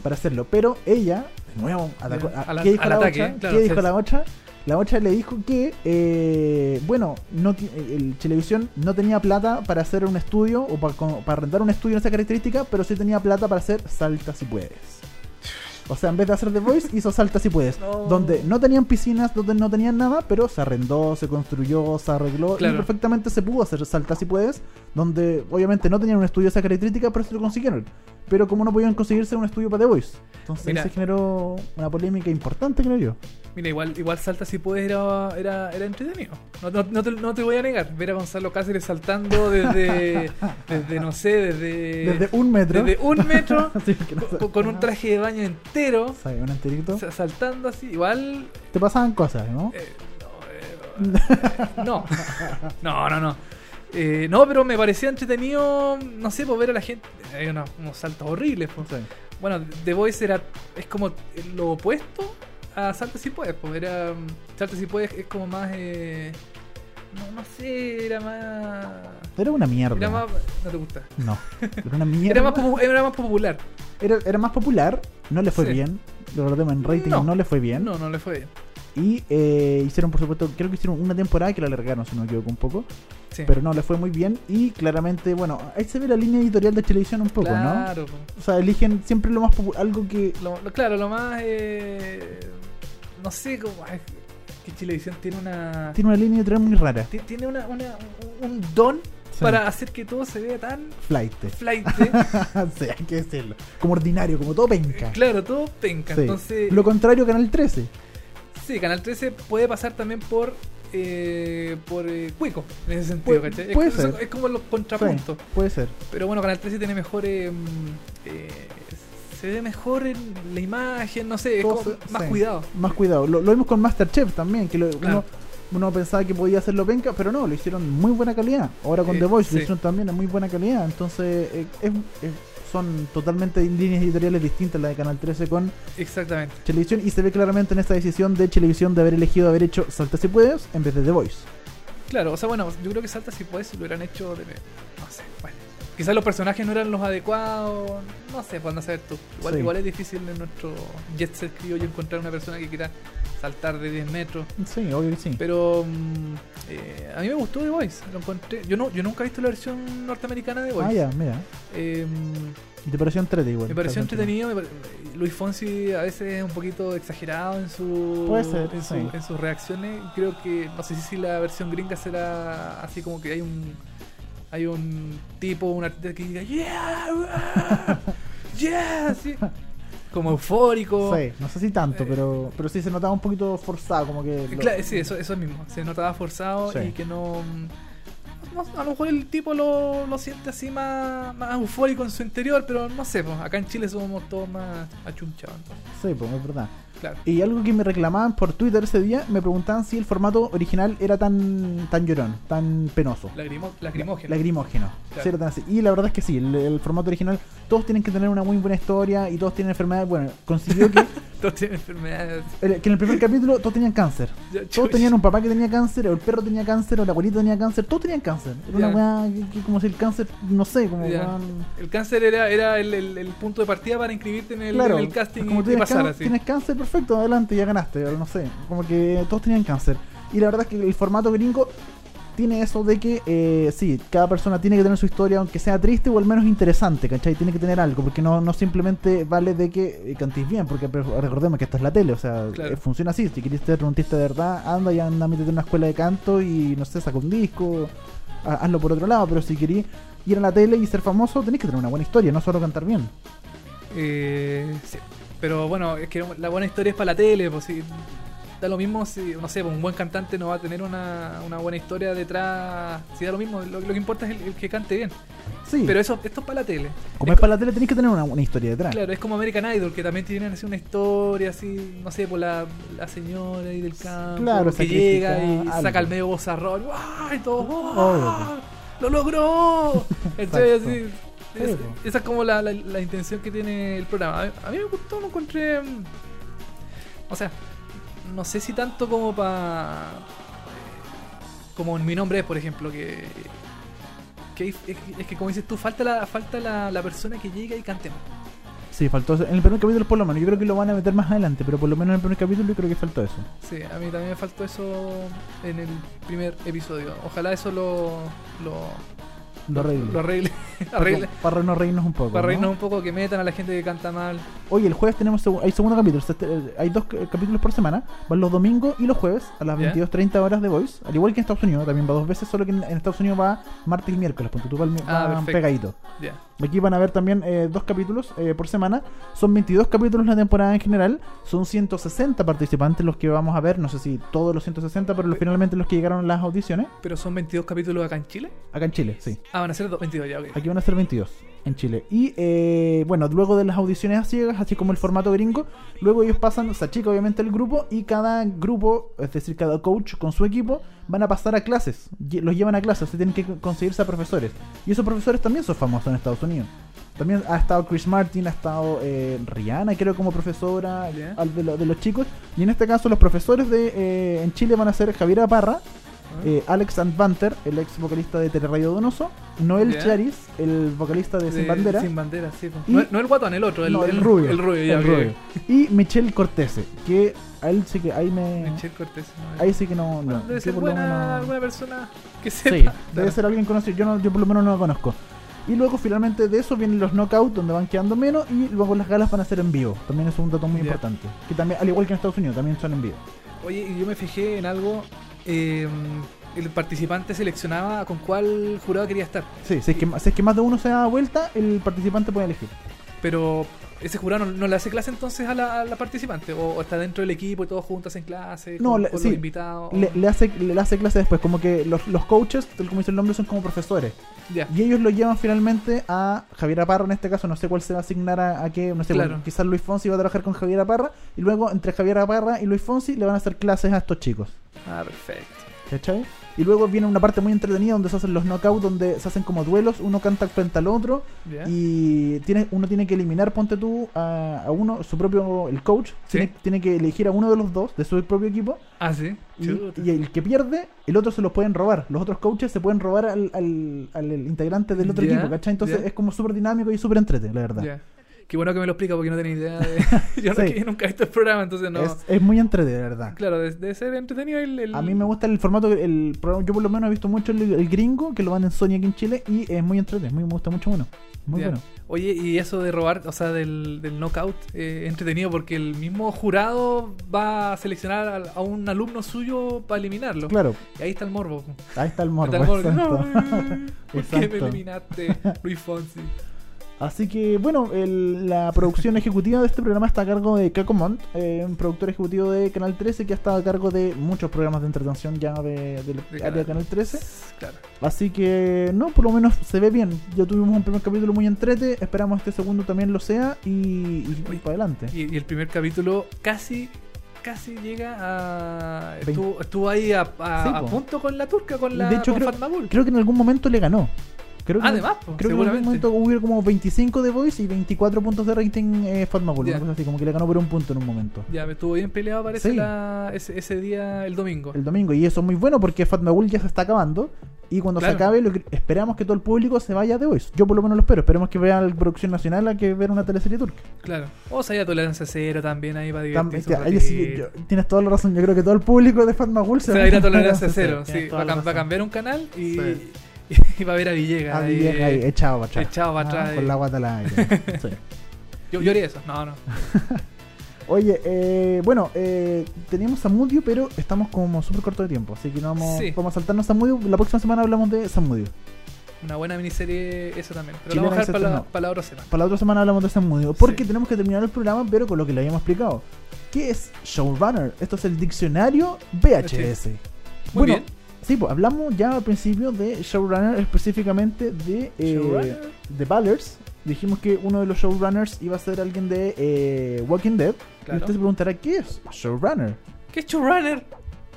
para hacerlo. Pero ella, de nuevo, atacó- a- ¿qué dijo la ataque, claro, ¿Qué dijo la ocha? La ocha le dijo que, eh, bueno, no ti- el Televisión no tenía plata para hacer un estudio o para, para rentar un estudio en esa característica, pero sí tenía plata para hacer Salta si puedes. O sea, en vez de hacer The Voice, hizo Salta si puedes. No. Donde no tenían piscinas, donde no tenían nada, pero se arrendó, se construyó, se arregló Claro. y perfectamente se pudo hacer Salta si puedes. Donde obviamente no tenían un estudio de esa característica, pero se lo consiguieron. Pero como no podían conseguirse un estudio para The Voice. Entonces Mira. se generó una polémica importante, creo yo. Mira, igual, igual salta si puedes era, era, era entretenido. No, no- no te, no te voy a negar. Ver a Gonzalo Cáceres saltando desde, desde no sé, desde, Desde un metro. desde un metro, Sí, con, con un traje de baño entero, ¿Sabes? Un enterito. sa- saltando así. Igual. Te pasaban cosas, ¿no? eh, no, eh, no, no, no, no. Eh, no, pero me parecía entretenido, no sé, por ver a la gente. Hay unos, unos saltos horribles. Sí. Bueno, The Voice era es como lo opuesto a Salta si puedes, pues era Salta si puedes es como más eh, no, no sé, era más Era una mierda. era más no te gusta. No, era una mierda. Era más, popu- era más popular. Era, era más popular, no le fue Sí. bien. Lo en rating, no, No. le fue bien. No, no le fue bien. Y eh, hicieron, por supuesto, creo que hicieron una temporada que la alargaron, si no me equivoco un poco. Sí. Pero no le fue muy bien. Y claramente, bueno, ahí se ve la línea editorial de televisión un poco, ¿no? claro, po. O sea, eligen siempre lo más popular, algo que. Lo- lo- claro, lo más eh, no sé cómo que Chilevisión tiene una Tiene una línea editorial muy rara. ti- tiene una, una- un don Sí. para hacer que todo se vea tan Flight. flight. sí, hay que decirlo. Como ordinario, como todo penca. claro, todo penca. Sí. Entonces, Lo contrario, Canal 13. Sí, Canal 13 puede pasar también por eh, por eh, Cuico, en ese sentido, Pu- ¿cachai? puede es, ser. es como los contrapuntos. Sí, puede ser. Pero bueno, Canal 13 tiene mejor. eh, eh, se ve mejor en la imagen, no sé, es como se- más sí. cuidado. Más cuidado. Lo, lo vimos con Masterchef también, que lo- Claro. uno, uno pensaba que podía hacerlo penca, pero no, lo hicieron muy buena calidad. Ahora con The Voice sí. lo hicieron también en muy buena calidad. Entonces, eh, es- es- son totalmente líneas editoriales distintas la de Canal 13 con Exactamente. Televisión y se ve claramente en esta decisión de Televisión de haber elegido haber hecho Salta si puedes en vez de The Voice. Claro, o sea, bueno, yo creo que Salta si puedes lo hubieran hecho de. No. Quizás los personajes no eran los adecuados, no sé, pues a saber tú. Igual, Sí. igual es difícil en nuestro jet set criollo encontrar una persona que quiera saltar de 10 metros. Sí, obvio que sí. Pero mm, eh, a mí me gustó The Voice, lo encontré. Yo no, yo nunca he visto la versión norteamericana de The Voice. Ah, ya, mira. Eh, Y te pareció entretenido igual. me pareció entretenido. me pare- Luis Fonsi a veces es un poquito exagerado en su Puede ser, en, su- sí. en sus reacciones. Creo que no sé si la versión gringa será así como que hay un hay un tipo, un artista que diga yeah, ah, yeah, como eufórico. Sí, no sé si tanto, Eh, pero, pero sí se notaba un poquito forzado, como que... lo- sí, eso, eso mismo. Se notaba forzado Sí. y que no, no- A lo mejor el tipo lo, lo siente así más, más eufórico en su interior, pero no sé, pues acá en Chile somos todos más achunchados. Sí, pues es verdad. Claro. Y algo que me reclamaban por Twitter ese día, me preguntaban si el formato original era tan tan llorón, tan penoso. Lagrimo-. Lagrimógeno. Claro. Sí, era tan así. Y la verdad es que sí, el, el formato original, todos tienen que tener una muy buena historia y todos tienen enfermedades. Bueno, consiguió que, Todos tienen enfermedades. el- que en el primer capítulo todos tenían cáncer. Todos tenían un papá que tenía cáncer, o el perro tenía cáncer, o la abuelita tenía cáncer, todos tenían cáncer. Era una weá que, como si el cáncer, no sé, como El cáncer era, era el, punto de partida para inscribirte en el, Claro, en casting como y tienes, pasar así. tienes cáncer, perfecto, adelante, ya ganaste, no sé, como que todos tenían cáncer. Y la verdad es que el formato gringo tiene eso de que, eh, sí, cada persona tiene que tener su historia, aunque sea triste o al menos interesante, ¿cachai? Tiene que tener algo, porque no, no simplemente vale de que eh, cantéis bien, porque recordemos que esto es la tele, o sea, Claro. eh, funciona así. Si quieres ser un artista de verdad, anda y anda, métete en una escuela de canto y, no sé, saca un disco, ha- hazlo por otro lado, pero si querés ir a la tele y ser famoso, tenés que tener una buena historia, no solo cantar bien. Eh, sí. Pero bueno, es que la buena historia es para la tele, pues si da lo mismo si, no sé, pues, un buen cantante no va a tener una, una buena historia detrás, si da lo mismo, lo, lo que importa es el, el que cante bien. Sí, Pero eso, esto es para la tele. como es para la tele, tenés que tener una, una historia detrás. Claro, es como American Idol, que también tienen así una historia así, no sé, por la, la señora ahí del campo, Claro, que llega y saca al medio bozarrón, ¡guau! y todo, Obvio. ¡guau! ¡Lo logró! Entonces, así, Sí, es- po. esa es como la, la, la intención que tiene el programa. A mí, a mí me gustó, lo encontré. mm, O sea, no sé si tanto como para. Como en mi nombre es, por ejemplo, que. que es, que como dices tú, falta la, falta la, la persona que llega y cante. Sí, faltó eso. En el primer capítulo por lo menos. Yo creo que lo van a meter más adelante, pero por lo menos en el primer capítulo yo creo que faltó eso. Sí, a mí también me faltó eso en el primer episodio. Ojalá eso lo. lo Lo arregle. Lo arregle. arregle. Para, para no reírnos un poco. Para ¿no? reírnos un poco, que metan a la gente que canta mal. Oye, el jueves tenemos hay segundo capítulo. Hay dos capítulos por semana. Van los domingos y los jueves a las Ya. 22.30 horas de Voice. Al igual que en Estados Unidos. También va dos veces, solo que en, en Estados Unidos va martes y miércoles. Punto tú va, el mi- Ah, pegadito. Ya. Aquí van a ver también eh, dos capítulos eh, por semana. Son 22 capítulos la temporada en general. Son 160 participantes los que vamos a ver. No sé si todos los 160, pero los- finalmente los que llegaron a las audiciones. Pero son 22 capítulos acá en Chile. Acá en Chile, sí. Ah, van a ser do- 22 ya, ok. Aquí van a ser 22 en Chile. Y eh, bueno, luego de las audiciones a ciegas, así como el formato gringo, luego ellos pasan, se achica obviamente el grupo y cada grupo, es decir, cada coach con su equipo, van a pasar a clases. Los llevan a clases, se tienen que conseguirse a profesores. Y esos profesores también son famosos en Estados Unidos. También ha estado Chris Martin, ha estado eh, Rihanna, creo, como profesora al- de, lo- de los chicos. Y en este caso, los profesores de eh, en Chile van a ser Javiera Parra, Ah. Eh, Alex Antvanter, el ex vocalista de Teleradio Donoso, Noel Ya. Charis, el vocalista de, Sin De- Bandera, Sin bandera, sí. Y- No, no el guatón, el otro, el, no, el, rubio, El rubio, ya, el ok. rubio. y Michelle Cortese, que a él sí que ahí me, Michelle Cortés. no, ahí sí que no, no, Debe ser buena menos- alguna persona que sí, sepa. debe ser alguien conocido, yo no, yo por lo menos no lo conozco. Y luego finalmente de eso vienen los knockouts donde van quedando menos y luego las galas van a ser en vivo. También es un dato muy importante. Que también, al igual que en Estados Unidos, también son en vivo. Oye, yo me fijé en algo. Eh, el participante seleccionaba con cuál jurado quería estar. Sí, si es que, si es que más de uno se da vuelta, el participante puede elegir. Pero ese jurado no, no le hace clase entonces a la, a la participante. O, o está dentro del equipo y todos juntos en clase. No, con, le- con sí. los invitados. Le, le hace, le hace clase después, como que los, los coaches, tal como dice el nombre, son como profesores. Ya. Y ellos lo llevan finalmente a Javier Aparra, en este caso, no sé cuál se va a asignar a, a qué, no sé, Claro. bueno, quizás Luis Fonsi va a trabajar con Javier Aparra, y luego entre Javier Aparra y Luis Fonsi le van a hacer clases a estos chicos. Ah, perfecto. ¿Cachai? Y luego viene una parte muy entretenida donde se hacen los knockouts, donde se hacen como duelos, uno canta frente al otro, y tiene, uno tiene que eliminar, ponte tú, a, a uno, su propio, el coach, Sí. tiene, tiene que elegir a uno de los dos, de su propio equipo, Ah, sí. y, el que pierde, el otro se los pueden robar. Los otros coaches se pueden robar al, al, al integrante del otro equipo, ¿cachai? Entonces es como súper dinámico y súper entrete, la verdad. Qué bueno que me lo explica porque no tenía idea de. yo, no- Sí. yo nunca he visto el programa, entonces no. Es, es muy entrete, de verdad. Claro, de- debe ser entretenido el. el- A mí me gusta el formato, el programa, yo por lo menos he visto mucho el, el gringo, que lo van en Sony aquí en Chile, y es muy entrete, muy, me gusta mucho bueno. Muy bueno. Oye, y eso de robar, o sea, del, del knockout, eh, entretenido porque el mismo jurado va a seleccionar al- a, un alumno suyo para eliminarlo. Claro, Y ahí está el morbo. ahí está el morbo. Está el morbo. No, ¿Por qué me eliminaste, Luis Fonsi? Así que, bueno, el- la producción ejecutiva de este programa está a cargo de Caco eh, un productor ejecutivo de Canal 13 que ha estado a cargo de muchos programas de entretención ya de, del De área de Canal 13. Claro. Así que, no, por lo menos se ve bien. Ya tuvimos un primer capítulo muy entrete, esperamos este segundo también lo sea y, y, y para adelante. Y, y el primer capítulo casi casi llega a estuvo, estuvo ahí a, a- Sí, a po. punto con la turca con la de hecho, con creo, Fatma Gul. creo que en algún momento le ganó. Creo que, Además, po, creo que en algún momento hubo como 25 de Voice y 24 puntos de rating eh, una cosa así, como que le ganó por un punto en un momento. Ya, me estuvo bien peleado, parece, Sí. la- ese, ese día, el domingo. El domingo, y eso es muy bueno porque Fatmagul ya se está acabando. Y cuando Claro. se acabe, lo que- esperamos que todo el público se vaya de Voice. Yo por lo menos lo espero. Esperemos que vean la producción nacional a que ver una teleserie turca. Claro. O sea, ya tolerancia cero también ahí va Tam- divertirse. sí, yo- tienes toda la razón. Yo creo que todo el público de Fatmagul se, Se va a ir a tolerancia cero, sí. Va, a va cambiar un canal y, Sí. y va a ver a Villegas. Ah, ahí, Villegas ahí, echado para atrás. echado para Ah, atrás Con ahí. la guata aire. Sí. Yo, yo haría eso. No, no. Oye, eh, bueno, eh, teníamos Samudio, pero estamos como súper corto de tiempo, así que no vamos, Sí. vamos a saltarnos Samudio. La próxima semana hablamos de Samudio. Una buena miniserie esa también. Pero Chilena la vamos a dejar para la, no. para la otra semana. Para la otra semana hablamos de Samudio, porque Sí. tenemos que terminar el programa, pero con lo que le habíamos explicado. ¿Qué es Showrunner? Esto es el diccionario VHS. Muy bueno, bien. Sí, pues hablamos ya al principio de Showrunner, específicamente de, eh, Showrunner. de Ballers. Dijimos que uno de los showrunners iba a ser alguien de eh, Walking Dead. Y Claro. usted se preguntará, ¿qué es showrunner? ¿Qué es showrunner?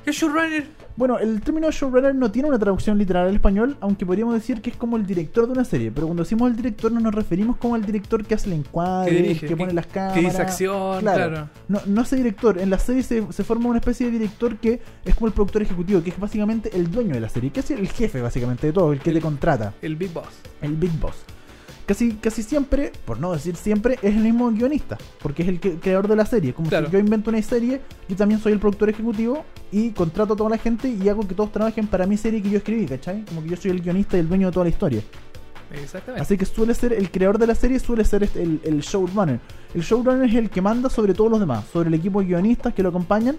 ¿Qué es showrunner? Bueno, el término showrunner no tiene una traducción literal al español, aunque podríamos decir que es como el director de una serie. Pero cuando decimos el director no nos referimos como al director que hace el encuadre, Que el dirige, que pone que- las cámaras. Que dice acción, Claro. claro. No, no ese director. En la serie se, se forma una especie de director que es como el productor ejecutivo, que es básicamente el dueño de la serie, que es el jefe básicamente de todo, el que te contrata, El Big Boss. el Big Boss. Casi, casi siempre, por no decir siempre, es el mismo guionista, porque es el que- creador de la serie. Como Claro. si yo invento una serie, yo también soy el productor ejecutivo y contrato a toda la gente y hago que todos trabajen para mi serie que yo escribí, ¿cachai? Como que yo soy el guionista y el dueño de toda la historia. Exactamente. Así que suele ser, el creador de la serie suele ser este- el, el showrunner. El showrunner es el que manda sobre todos los demás, sobre el equipo de guionistas que lo acompañan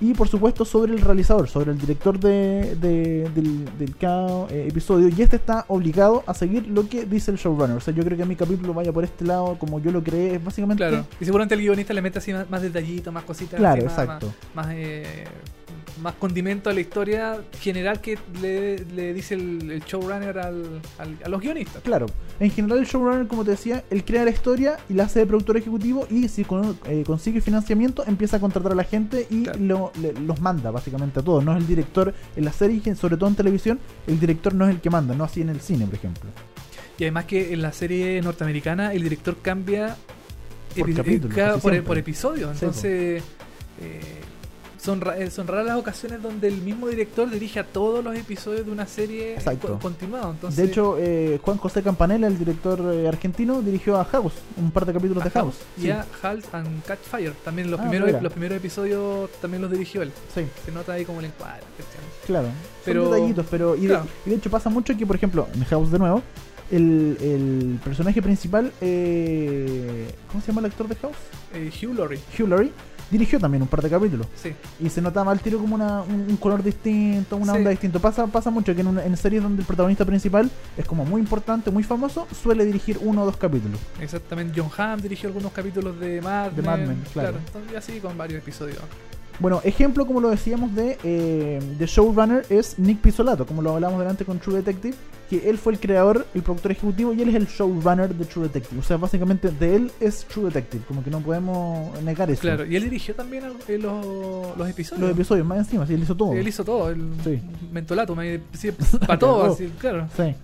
y por supuesto sobre el realizador, sobre el director de, de- del, del cada eh, episodio. Y este está obligado a seguir lo que dice el showrunner. O sea, yo creo que mi capítulo vaya por este lado, como yo lo creé, es básicamente... Claro. Y seguramente el guionista le mete así más, más detallitos, más cositas. Claro, así, más- exacto. Más, más, eh, más condimento a la historia general que le, le dice el, el showrunner al, al- a los guionistas. Claro, en general el showrunner, como te decía, él crea la historia y la hace de productor ejecutivo y si con- eh, consigue financiamiento empieza a contratar a la gente y Claro. lo- le- los manda básicamente a todos. No es el director en la serie, sobre todo en televisión, el director no es el que manda, no así en el cine, por ejemplo. Y además que en la serie norteamericana el director cambia Por epi- capítulo, cada- por, por episodio. Sí. Entonces, eh, son, ra- eh, son raras las ocasiones donde el mismo director dirige a todos los episodios de una serie co- continuado. Entonces, de hecho, eh, Juan José Campanella, el director eh, argentino, dirigió a House, un par de capítulos a de House. y Sí, a Halt and Catch Fire. También los, Ah, primeros, mira. los primeros episodios también los dirigió él. sí, Se nota ahí como el encuadre. claro. Pero- Son detallitos, pero. Y de, claro. y de hecho pasa mucho que, por ejemplo, en House de nuevo, el, el personaje principal, eh, ¿cómo se llama el actor de House? Eh, Hugh Laurie. Hugh Laurie, dirigió también un par de capítulos. Sí. Y se notaba al tiro como una, un, un color distinto, una Sí. onda distinta. Pasa, pasa mucho que en, una- en series donde el protagonista principal es como muy importante, muy famoso, suele dirigir uno o dos capítulos. Exactamente. John Hamm dirigió algunos capítulos de Mad De Men. Mad Men, claro. entonces, y así con varios episodios. Bueno, ejemplo, como lo decíamos, de, eh, de showrunner es Nick Pizzolato, como lo hablamos delante con True Detective, que él fue el creador, el productor ejecutivo y él es el showrunner de True Detective. O sea, básicamente de él es True Detective, como que no podemos negar eso. Claro, y él dirigió también eh, los, los episodios. Los episodios más encima, sí, él hizo todo. Sí, él hizo todo, el Sí. mentolato, me, sí, para todo, así, claro. Sí.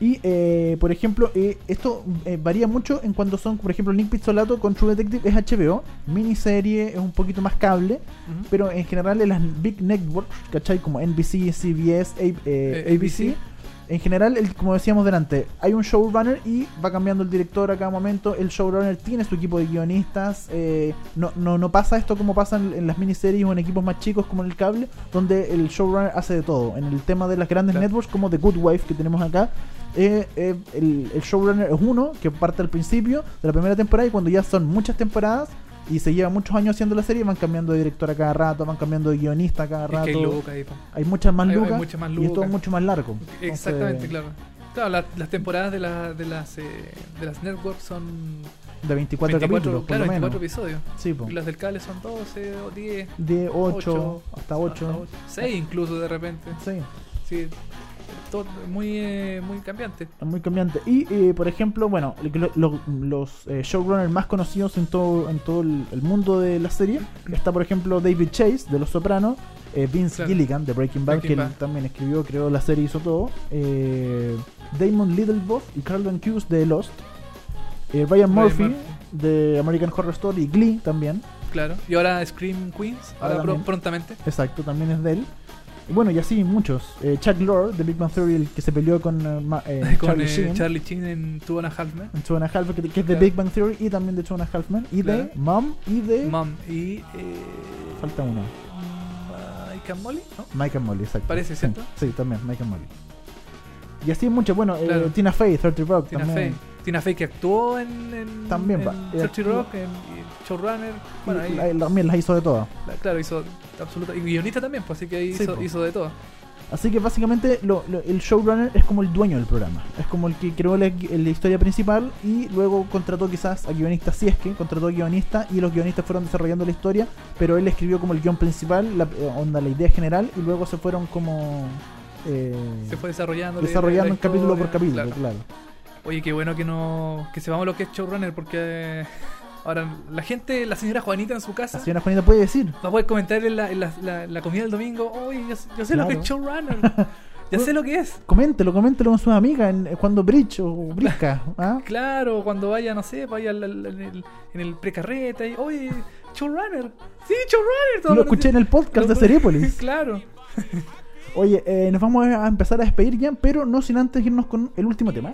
Y, eh, por ejemplo, eh, esto eh, varía mucho en cuanto son, por ejemplo, Nick Pizzolato con True Detective es HBO, miniserie, es un poquito más cable, pero en general en las Big Networks, ¿cachai? Como NBC, CBS, A- eh, Eh, ABC. ABC. En general, el, como decíamos delante, hay un showrunner y va cambiando el director a cada momento. El showrunner tiene su equipo de guionistas. eh, no, no, no pasa esto como pasa en, en las miniseries o en equipos más chicos como en el cable, donde el showrunner hace de todo. En el tema de las grandes Claro. networks, como The Good Wife que tenemos acá, eh, eh, el, el showrunner es uno que parte al principio de la primera temporada y cuando ya son muchas temporadas y se lleva muchos años haciendo la serie, van cambiando de director a cada rato, van cambiando de guionista a cada Es rato. que hay lucas. Hay muchas más Hay- lucas muchas más y es todo mucho más largo. Exactamente, Entonces, claro. Claro, la- las temporadas de, la- de las eh, de las networks son De 24, 24, capítulos, por claro, lo 24 menos. episodios. Sí, po. Y las del cable son 12 o 10. De 8, ocho, hasta 8. 6 incluso de repente. Sí. Sí. Todo muy, eh, muy cambiante. Muy cambiante. Y, eh, por ejemplo, bueno, lo- lo- los eh, showrunners más conocidos en todo, en todo el, el mundo de la serie está, por ejemplo, David Chase de Los Sopranos, eh, Vince Claro. Gilligan de Breaking Bad, Breaking que él también escribió, creó la serie, hizo todo, Damon Lindelof y Carlton Hughes de Lost, Ryan Murphy, de American Horror Story y Glee también. Claro. Y ahora Scream Queens, ahora, Ahora pro- también. prontamente. Exacto, también es de él. Bueno, y así muchos. Eh, Chuck Lorre de Big Bang Theory, el que se peleó con eh, Ma- eh, con Charlie eh, Sheen. Charlie Sheen en Two and a Half Men. en Two and a Half, que, que es de Claro. Big Bang Theory y también de Two and a Half Men. Y de Claro. Mom y de. Mom y. Eh, Falta uno. Mike and Molly, ¿no? Mike and Molly, exacto. Parece, Sí, ¿cierto? Sí, también, Mike and Molly. Y así muchos. Bueno, Claro. Tina Fey, 30 Rock Tina también. Fey. Tina Fey que actuó en, en, También en va. 30 actuó- Rock, en, Showrunner. Bueno, ahí, Y la- también las hizo de todas. la- claro, hizo absoluta. Y guionista también, pues así que ahí Sí, hizo, de todo. Así que básicamente lo- lo- el showrunner es como el dueño del programa. Es como el que creó la, la historia principal y luego contrató quizás a guionistas, si es que contrató a guionistas y los guionistas fueron desarrollando la historia, pero él escribió como el guion principal, la, eh, onda, la idea general y luego se fueron como... eh, Se fue desarrollando. la- desarrollando capítulo por capítulo, claro. claro. Oye, qué bueno que no que sepamos lo que es showrunner porque eh, ahora la gente, la señora Juanita en su casa La señora Juanita puede decir. va a poder comentar en la, en la, la- la comida del domingo, oye, yo, yo sé lo que es showrunner. ya sé lo que es. Coméntelo, coméntelo con sus amigas eh, cuando Bridge o Brisca. ¿ah? Claro, cuando vaya, no sé, vaya al- el, en el precarreta y, oye, showrunner. Sí, showrunner. Lo escuché en el podcast de Seriepolis. claro. Oye, eh, nos vamos a empezar a despedir ya, pero no sin antes irnos con el último tema.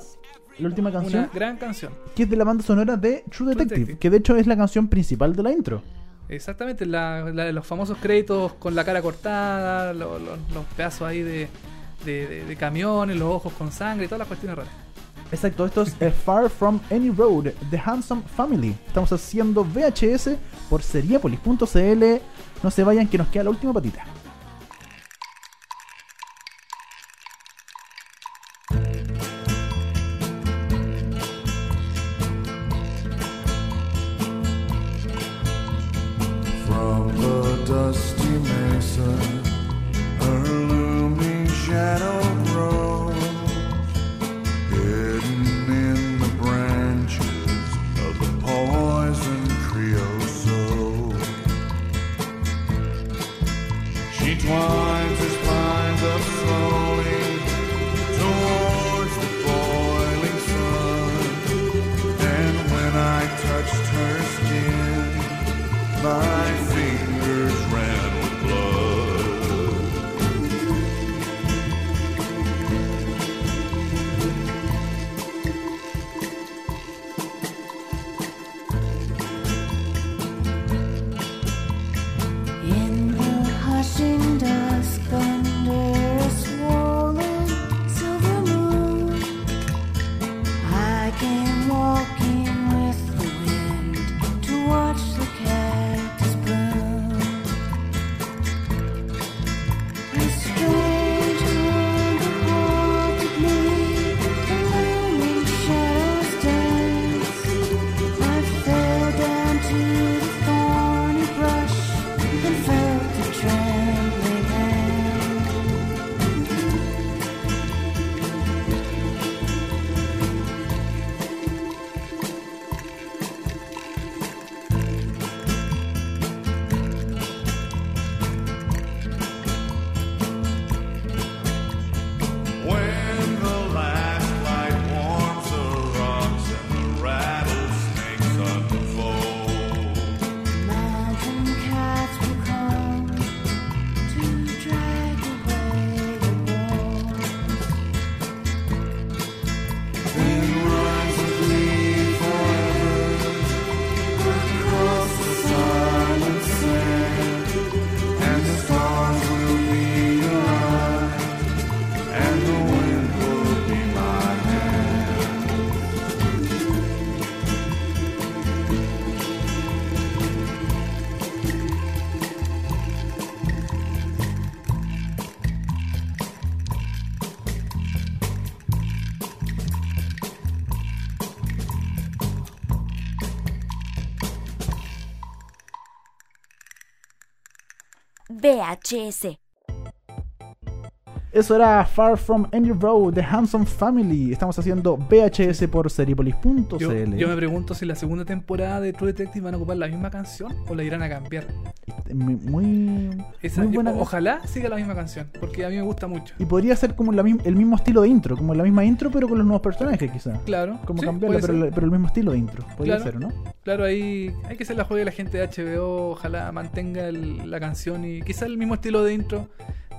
La última canción, Una gran canción. que es de la banda sonora de True Detective, Detective. que de hecho es la canción principal de la intro. Exactamente, la, la de los famosos créditos con la cara cortada, lo- lo- los pedazos ahí de, de, de- de camiones, los ojos con sangre y todas las cuestiones raras. Exacto, esto es eh, Far From Any Road, The Handsome Family. Estamos haciendo VHS por seriepolis.cl. No se vayan, que nos queda la última patita. Twines her spines up slowly towards the boiling sun, and when I touched her skin. My VHS. Eso era Far From Any Road de Hanson Family. Estamos haciendo VHS por Seriepolis.cl. Yo, yo me pregunto si la segunda temporada de True Detective van a ocupar la misma canción o la irán a cambiar. Muy, muy, Esa- muy buena. ojalá siga la misma canción, porque a mí me gusta mucho. Y podría ser como la, el mismo estilo de intro, como la misma intro, pero con los nuevos personajes, quizás. Claro, Como sí, cambiarla, pero, la- pero el mismo estilo de intro. Podría Claro. ser, ¿no? Claro, ahí hay que ser la juega de la gente de HBO. Ojalá mantenga el- la canción y quizá el mismo estilo de intro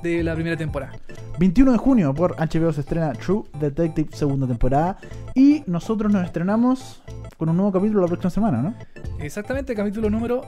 de la primera temporada. 21 de junio por HBO se estrena True Detective segunda temporada. Y nosotros nos estrenamos con un nuevo capítulo la próxima semana, ¿no? Exactamente, capítulo número.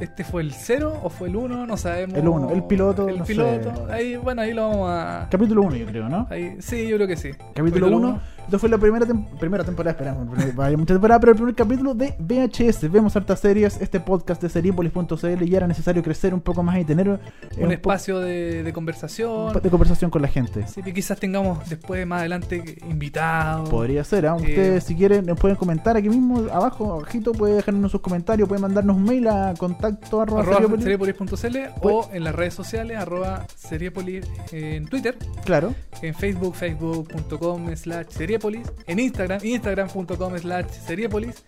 ¿Este fue el 0 o fue el 1? No sabemos. El uno, el piloto, El no sé. piloto. Ahí, bueno, ahí lo vamos a. Capítulo 1, yo creo, ¿no? Ahí, sí, yo creo que sí. Capítulo 1. Esto fue la primera, tem- primera temporada, esperamos. Vaya mucha temporada, pero el primer capítulo de VHS. Vemos hartas series, este podcast de Seriepolis.cl y era necesario crecer un poco más y tener eh, Un espacio de, de conversación. de conversación con la gente. Sí, que quizás tengamos después, más adelante, invitados. Podría ser, ¿ah? Eh, ustedes si quieren nos pueden comentar aquí mismo, abajo, abajito, puede dejarnos sus comentarios, pueden mandarnos un mail a contacto arroba arroba seriepolis. seriepolis.cl o en las redes sociales arroba seriepolis en Twitter, Claro, en Facebook, facebook.com slash seriepolis, en Instagram, instagram.com slash seriepolis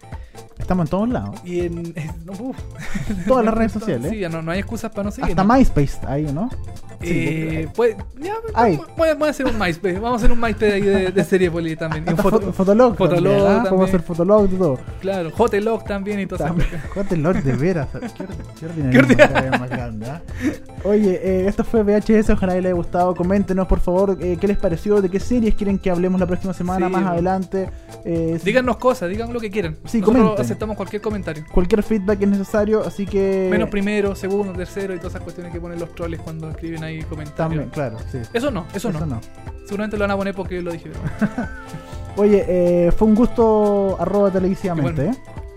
estamos en todos lados. y en... uf. Todas las redes sociales. Sí, ya no, no hay excusas para no seguir. Hasta MySpace ahí, ¿no? Eh, pues, ya, Ay. voy, a- voy a hacer un MySpace. Vamos a hacer un MySpace ahí de, de Seriepolis también. Y un foto- Fotolog. Fotolog también, ¿ah? también. Podemos hacer Fotolog y todo. Claro, Hotelog también y todo eso. También. De veras. Qué, or- qué ordinario. Más grande. Oye, eh, esto fue VHS. Ojalá les haya gustado. Coméntenos, por favor, eh, qué les pareció, de qué series quieren que hablemos la próxima semana, Sí, más bueno. adelante. Eh, Díganos cosas, digan lo que quieran. Sí, Nosotros comenten. aceptamos cualquier comentario. Cualquier feedback es necesario, así que. Menos primero, segundo, tercero y todas esas cuestiones que ponen los troles cuando escriben ahí comentarios. También, claro, sí. Eso no, eso, no. Seguramente lo van a poner porque yo lo dije. Oye, eh, fue un gusto arroba televisivamente. ¿eh?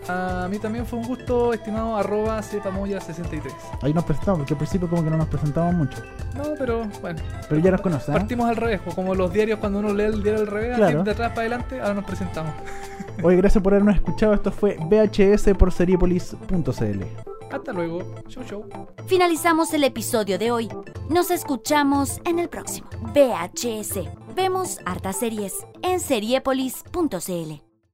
A mí también fue un gusto, estimado arroba cepamoya63. Ahí nos presentamos, porque al principio como que no nos presentamos mucho. No, pero bueno, Pero ya nos conocen. ¿eh? partimos al revés, pues, como los diarios cuando uno lee el diario al revés, Claro. así de atrás para adelante, ahora nos presentamos. Oye, gracias por habernos escuchado. Esto fue VHS por Seriepolis.cl. Hasta luego, show show. Finalizamos el episodio de hoy. Nos escuchamos en el próximo. VHS. Vemos hartas series en seriepolis.cl.